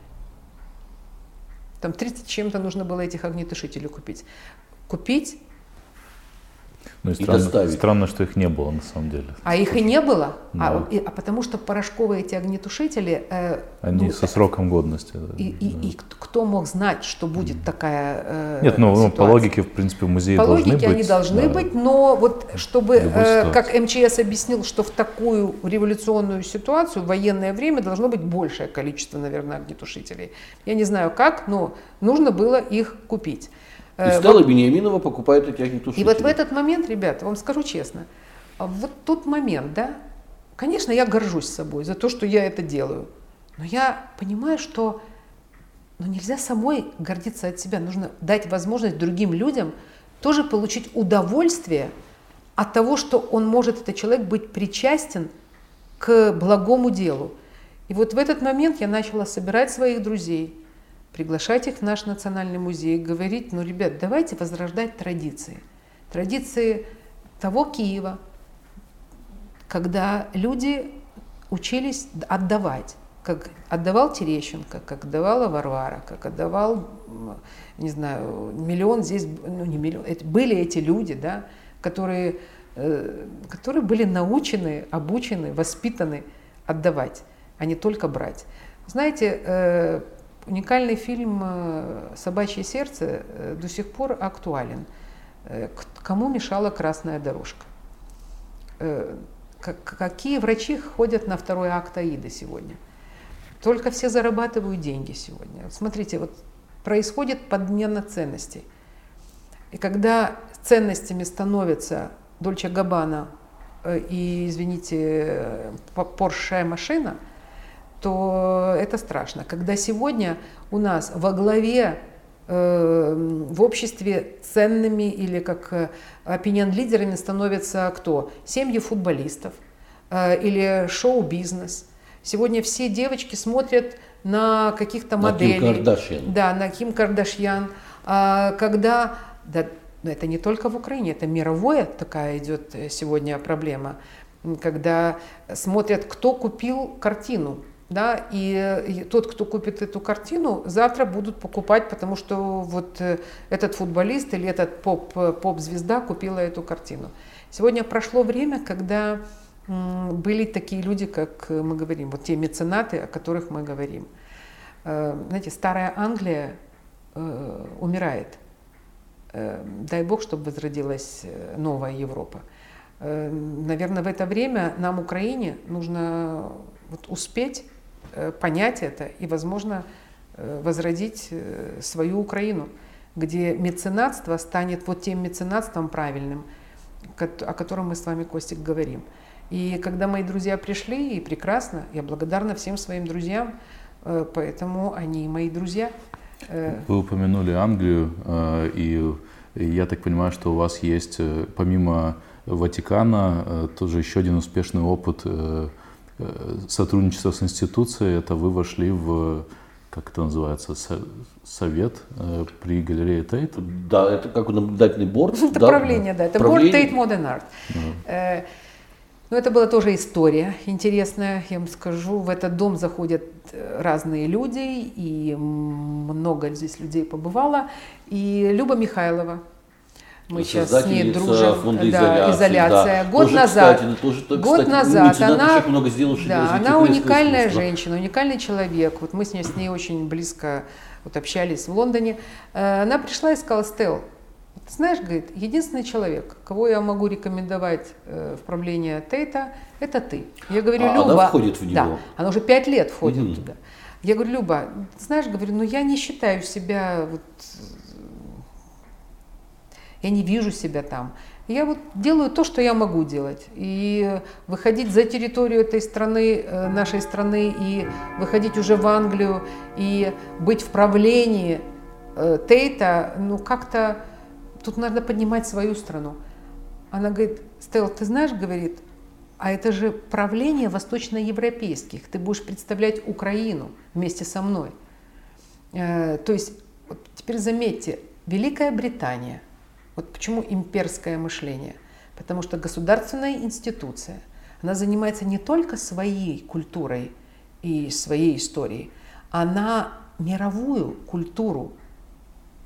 Там 30 чем-то нужно было этих огнетушителей купить. Купить, Ну и И странно, доставить. странно, что их не было на самом деле. а их и не было. А, Да. и- а потому что порошковые эти огнетушители... э, Они ну, со сроком годности. да. И, и- Да. и кто мог знать, что будет такая э, Нет, ну, ну, по логике, в принципе, в музее По должны логике быть. они должны да. быть, но вот чтобы, э, как МЧС объяснил, что в такую революционную ситуацию, в военное время, должно быть большее количество, наверное, огнетушителей. Я не знаю как, но нужно было их купить. И Э, Стелла Бениаминова покупает эти огнетушители. и вот в этот момент, ребята, вам скажу честно, а вот тот момент, да, конечно, я горжусь собой за то, что я это делаю, но я понимаю, что ну, нельзя самой гордиться от себя, нужно дать возможность другим людям тоже получить удовольствие от того, что он может, этот человек, быть причастен к благому делу. И вот в этот момент я начала собирать своих друзей, приглашать их в наш национальный музей, говорить, ну, ребят, давайте возрождать традиции. Традиции того Киева, когда люди учились отдавать, как отдавал Терещенко, как отдавала Варвара, как отдавал, не знаю, миллион здесь, ну не миллион, это были эти люди, да, которые, э, которые были научены, обучены, воспитаны отдавать, а не только брать. Знаете, э, уникальный фильм э, «Собачье сердце» э, до сих пор актуален. Э, Кому мешала красная дорожка? Как- Какие врачи ходят на второй акт Аида сегодня? Только все зарабатывают деньги сегодня. Смотрите, вот происходит подмена ценностей. И когда ценностями становится Дольче Габбана э, и, извините, По- Porsche машина, то это страшно. Когда сегодня у нас во главе э, в обществе ценными или как опинион-лидерами становятся кто? Семьи футболистов э, или шоу-бизнес. Сегодня все девочки смотрят на каких-то На Ким моделей. Кардашьян. Да, на Ким Кардашьян. А, когда, да, но это не только в Украине, это мировая такая идет э, сегодня проблема, когда смотрят, кто купил картину, да, и, и тот, кто купит эту картину, завтра будут покупать, потому что вот э, этот футболист или этот поп, э, поп-звезда купила эту картину. Сегодня прошло время, когда были такие люди, как мы говорим, вот те меценаты, о которых мы говорим. Э, Знаете, старая Англия умирает. Дай бог, чтобы возродилась новая Европа. Наверное, в это время нам, Украине, нужно вот успеть понять это и, возможно, э, возродить э, свою Украину, где меценатство станет вот тем меценатством правильным, о котором мы с вами, Костик, говорим. И когда мои друзья пришли, и прекрасно, я благодарна всем своим друзьям, э, поэтому они мои друзья. Э, Вы упомянули Англию, э, и я так понимаю, что у вас есть, э, помимо Ватикана, э, тоже еще один успешный опыт сотрудничества с институцией. Это вы вошли в, как это называется, со- совет э, при галерее Тейт. Да, это как наблюдательный борт. Это да, правление, да, это правление. Tate Modern Art. Э, Ну, это была тоже история интересная, я вам скажу. В этот дом заходят э, разные люди, и много здесь людей побывало. И Люба Михайлова, мы сейчас с ней дружим. фонда да, изоляции, изоляция. да. Год Тоже, назад. кстати, тоже, Год кстати, назад меценат она, много сделавший для да, она уникальная искусства. женщина, уникальный человек. Вот мы с ней, с ней очень близко вот, общались в Лондоне. Э, Она пришла и сказала, Стел, ты знаешь, говорит, единственный человек, кого я могу рекомендовать э, в правление Тейта, это ты. Я говорю, А Люба, она входит в него? Да, она уже пять лет входит Мгм. туда. Я говорю, Люба, знаешь, говорю, ну я не считаю себя вот я не вижу себя там. Я вот делаю то, что я могу делать. И выходить за территорию этой страны, э, нашей страны, и выходить уже в Англию, и быть в правлении э, Тейта, ну как-то тут надо поднимать свою страну. Она говорит, Стелла, ты знаешь, говорит, а это же правление восточноевропейских. Ты будешь представлять Украину вместе со мной. Э, то есть, теперь заметьте, Великая Британия – вот почему имперское мышление? Потому что государственная институция, она занимается не только своей культурой и своей историей, она мировую культуру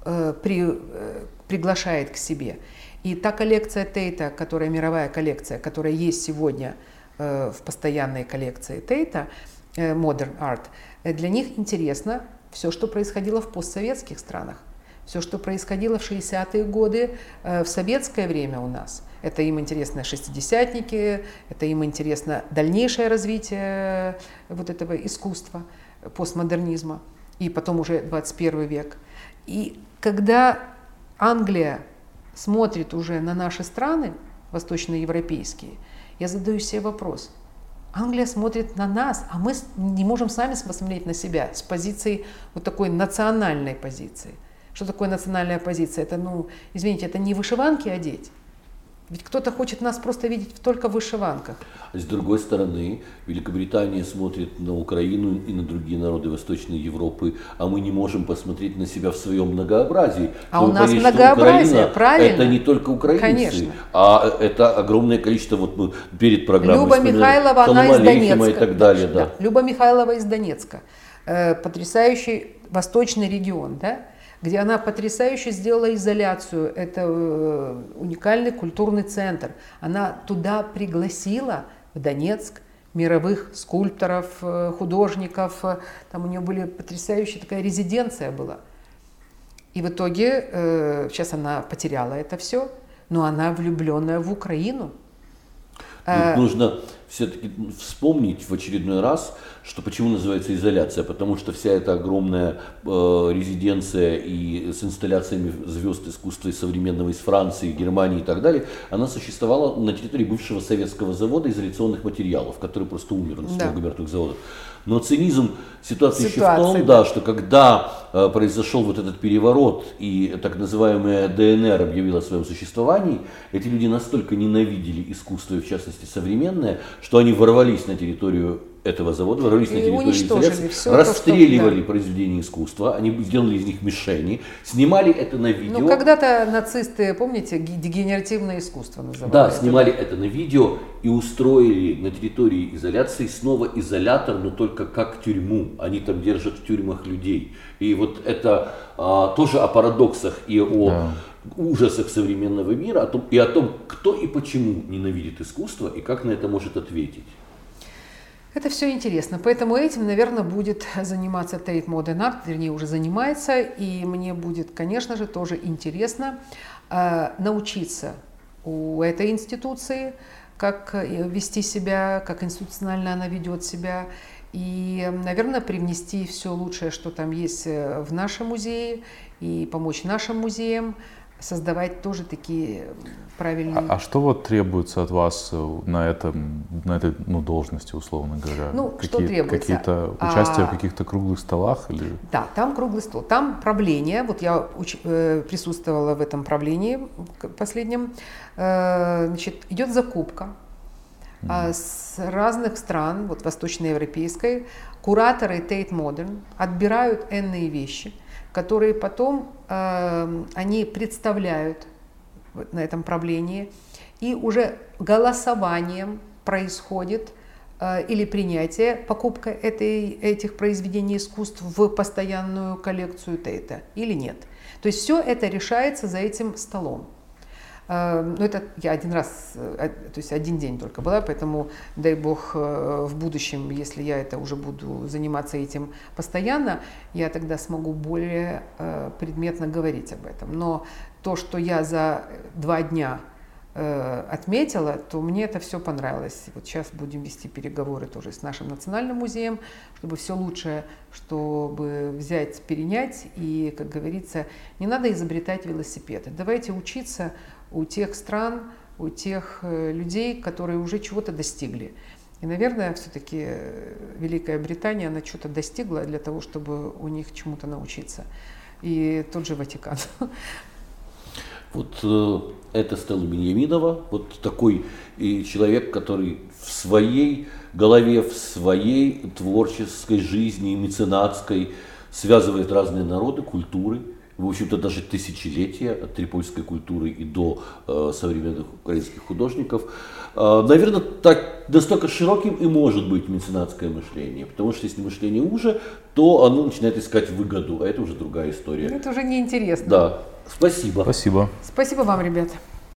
э, при, э, приглашает к себе. И та коллекция Тейта, которая мировая коллекция, которая есть сегодня э, в постоянной коллекции Тейта, э, Modern Art, э, для них интересно все, что происходило в постсоветских странах все, что происходило в 60-е годы э, в советское время у нас. Это им интересно шестидесятники, это им интересно дальнейшее развитие вот этого искусства, постмодернизма, и потом уже 21 век. И когда Англия смотрит уже на наши страны, восточноевропейские, я задаю себе вопрос. Англия смотрит на нас, а мы не можем сами посмотреть на себя с позиции вот такой национальной позиции. Что такое национальная позиция? Это, ну, извините, это не вышиванки одеть. Ведь кто-то хочет нас просто видеть только в вышиванках. А с другой стороны, Великобритания смотрит на Украину и на другие народы Восточной Европы, а мы не можем посмотреть на себя в своем многообразии. А Чтобы у нас понять, многообразие, Украина, правильно? Это не только украинцы, Конечно. а это огромное количество, вот мы перед программой Люба Михайлова, она из Донецка. и так далее. Да. Да. Люба Михайлова из Донецка. Э, потрясающий восточный регион, да? Где она потрясающе сделала изоляцию. Это э, уникальный культурный центр. Она туда пригласила, в Донецк, мировых скульпторов, э, художников. Там у нее были потрясающая такая резиденция была. И в итоге э, сейчас она потеряла это все, но она влюбленная в Украину. Тут нужно все-таки вспомнить в очередной раз, что почему называется изоляция, потому что вся эта огромная э, резиденция и с инсталляциями звезд искусства и современного из Франции, Германии и так далее, она существовала на территории бывшего советского завода изоляционных материалов, который просто умер на да. мертвых заводов. Но цинизм ситуации, ситуации еще в том, да. да, что когда э, произошел вот этот переворот и так называемая ДНР объявила о своем существовании, эти люди настолько ненавидели искусство, и в частности современное, что они ворвались на территорию этого завода, ворвались на территорию изоляции, расстреливали то, что, да. произведения искусства, они сделали из них мишени, снимали это на видео. Ну, когда-то нацисты, помните, дегенеративное искусство называли. Да, снимали это на видео и устроили на территории изоляции снова изолятор, но только как тюрьму. Они там держат в тюрьмах людей. И вот это а, тоже о парадоксах и о да. ужасах современного мира, о том, и о том, кто и почему ненавидит искусство, и как на это может ответить. Это все интересно, поэтому этим, наверное, будет заниматься Tate Modern Art, вернее, уже занимается, и мне будет, конечно же, тоже интересно э, научиться у этой институции, как э, вести себя, как институционально она ведет себя, и, наверное, привнести все лучшее, что там есть э, в нашем музее, и помочь нашим музеям создавать тоже такие правильные. А, а что вот требуется от вас э, на этом, на этой ну, должности, условно говоря? Ну, Какие, что требуется? Какие-то участие а, в каких-то круглых столах или? Да, там круглый стол, там правление. Вот я уч, э, присутствовала в этом правлении последнем. Э, значит, идет закупка mm. с разных стран, вот восточноевропейской. Кураторы Tate Modern отбирают энные вещи – которые потом э, они представляют на этом правлении, и уже голосованием происходит э, или принятие, покупка этой, этих произведений искусств в постоянную коллекцию Тейта или нет. То есть все это решается за этим столом. Ну, это я один раз, э, то есть один день только была, поэтому, дай бог, э, в будущем, если я это уже буду заниматься этим постоянно, я тогда смогу более предметно говорить об этом. Но то, что я за два дня э, отметила, то мне это все понравилось. Вот сейчас будем вести переговоры тоже с нашим национальным музеем, чтобы все лучшее, чтобы взять, перенять. И, как говорится, не надо изобретать велосипеды. Давайте учиться у тех стран, у тех э, людей, которые уже чего-то достигли. И, наверное, все-таки э, Великая Британия, она что-то достигла для того, чтобы у них чему-то научиться. И тот же Ватикан. Вот э, это Стелла Беньяминова, вот такой и человек, который в своей голове, в своей творческой жизни, меценатской, связывает разные народы, культуры, в общем-то даже тысячелетия от трипольской культуры и до э, современных украинских художников. Э, наверное, так настолько широким и может быть меценатское мышление, потому что если мышление уже, то оно начинает искать выгоду, а это уже другая история. Это уже неинтересно. Да, спасибо. Спасибо. Спасибо вам, ребята.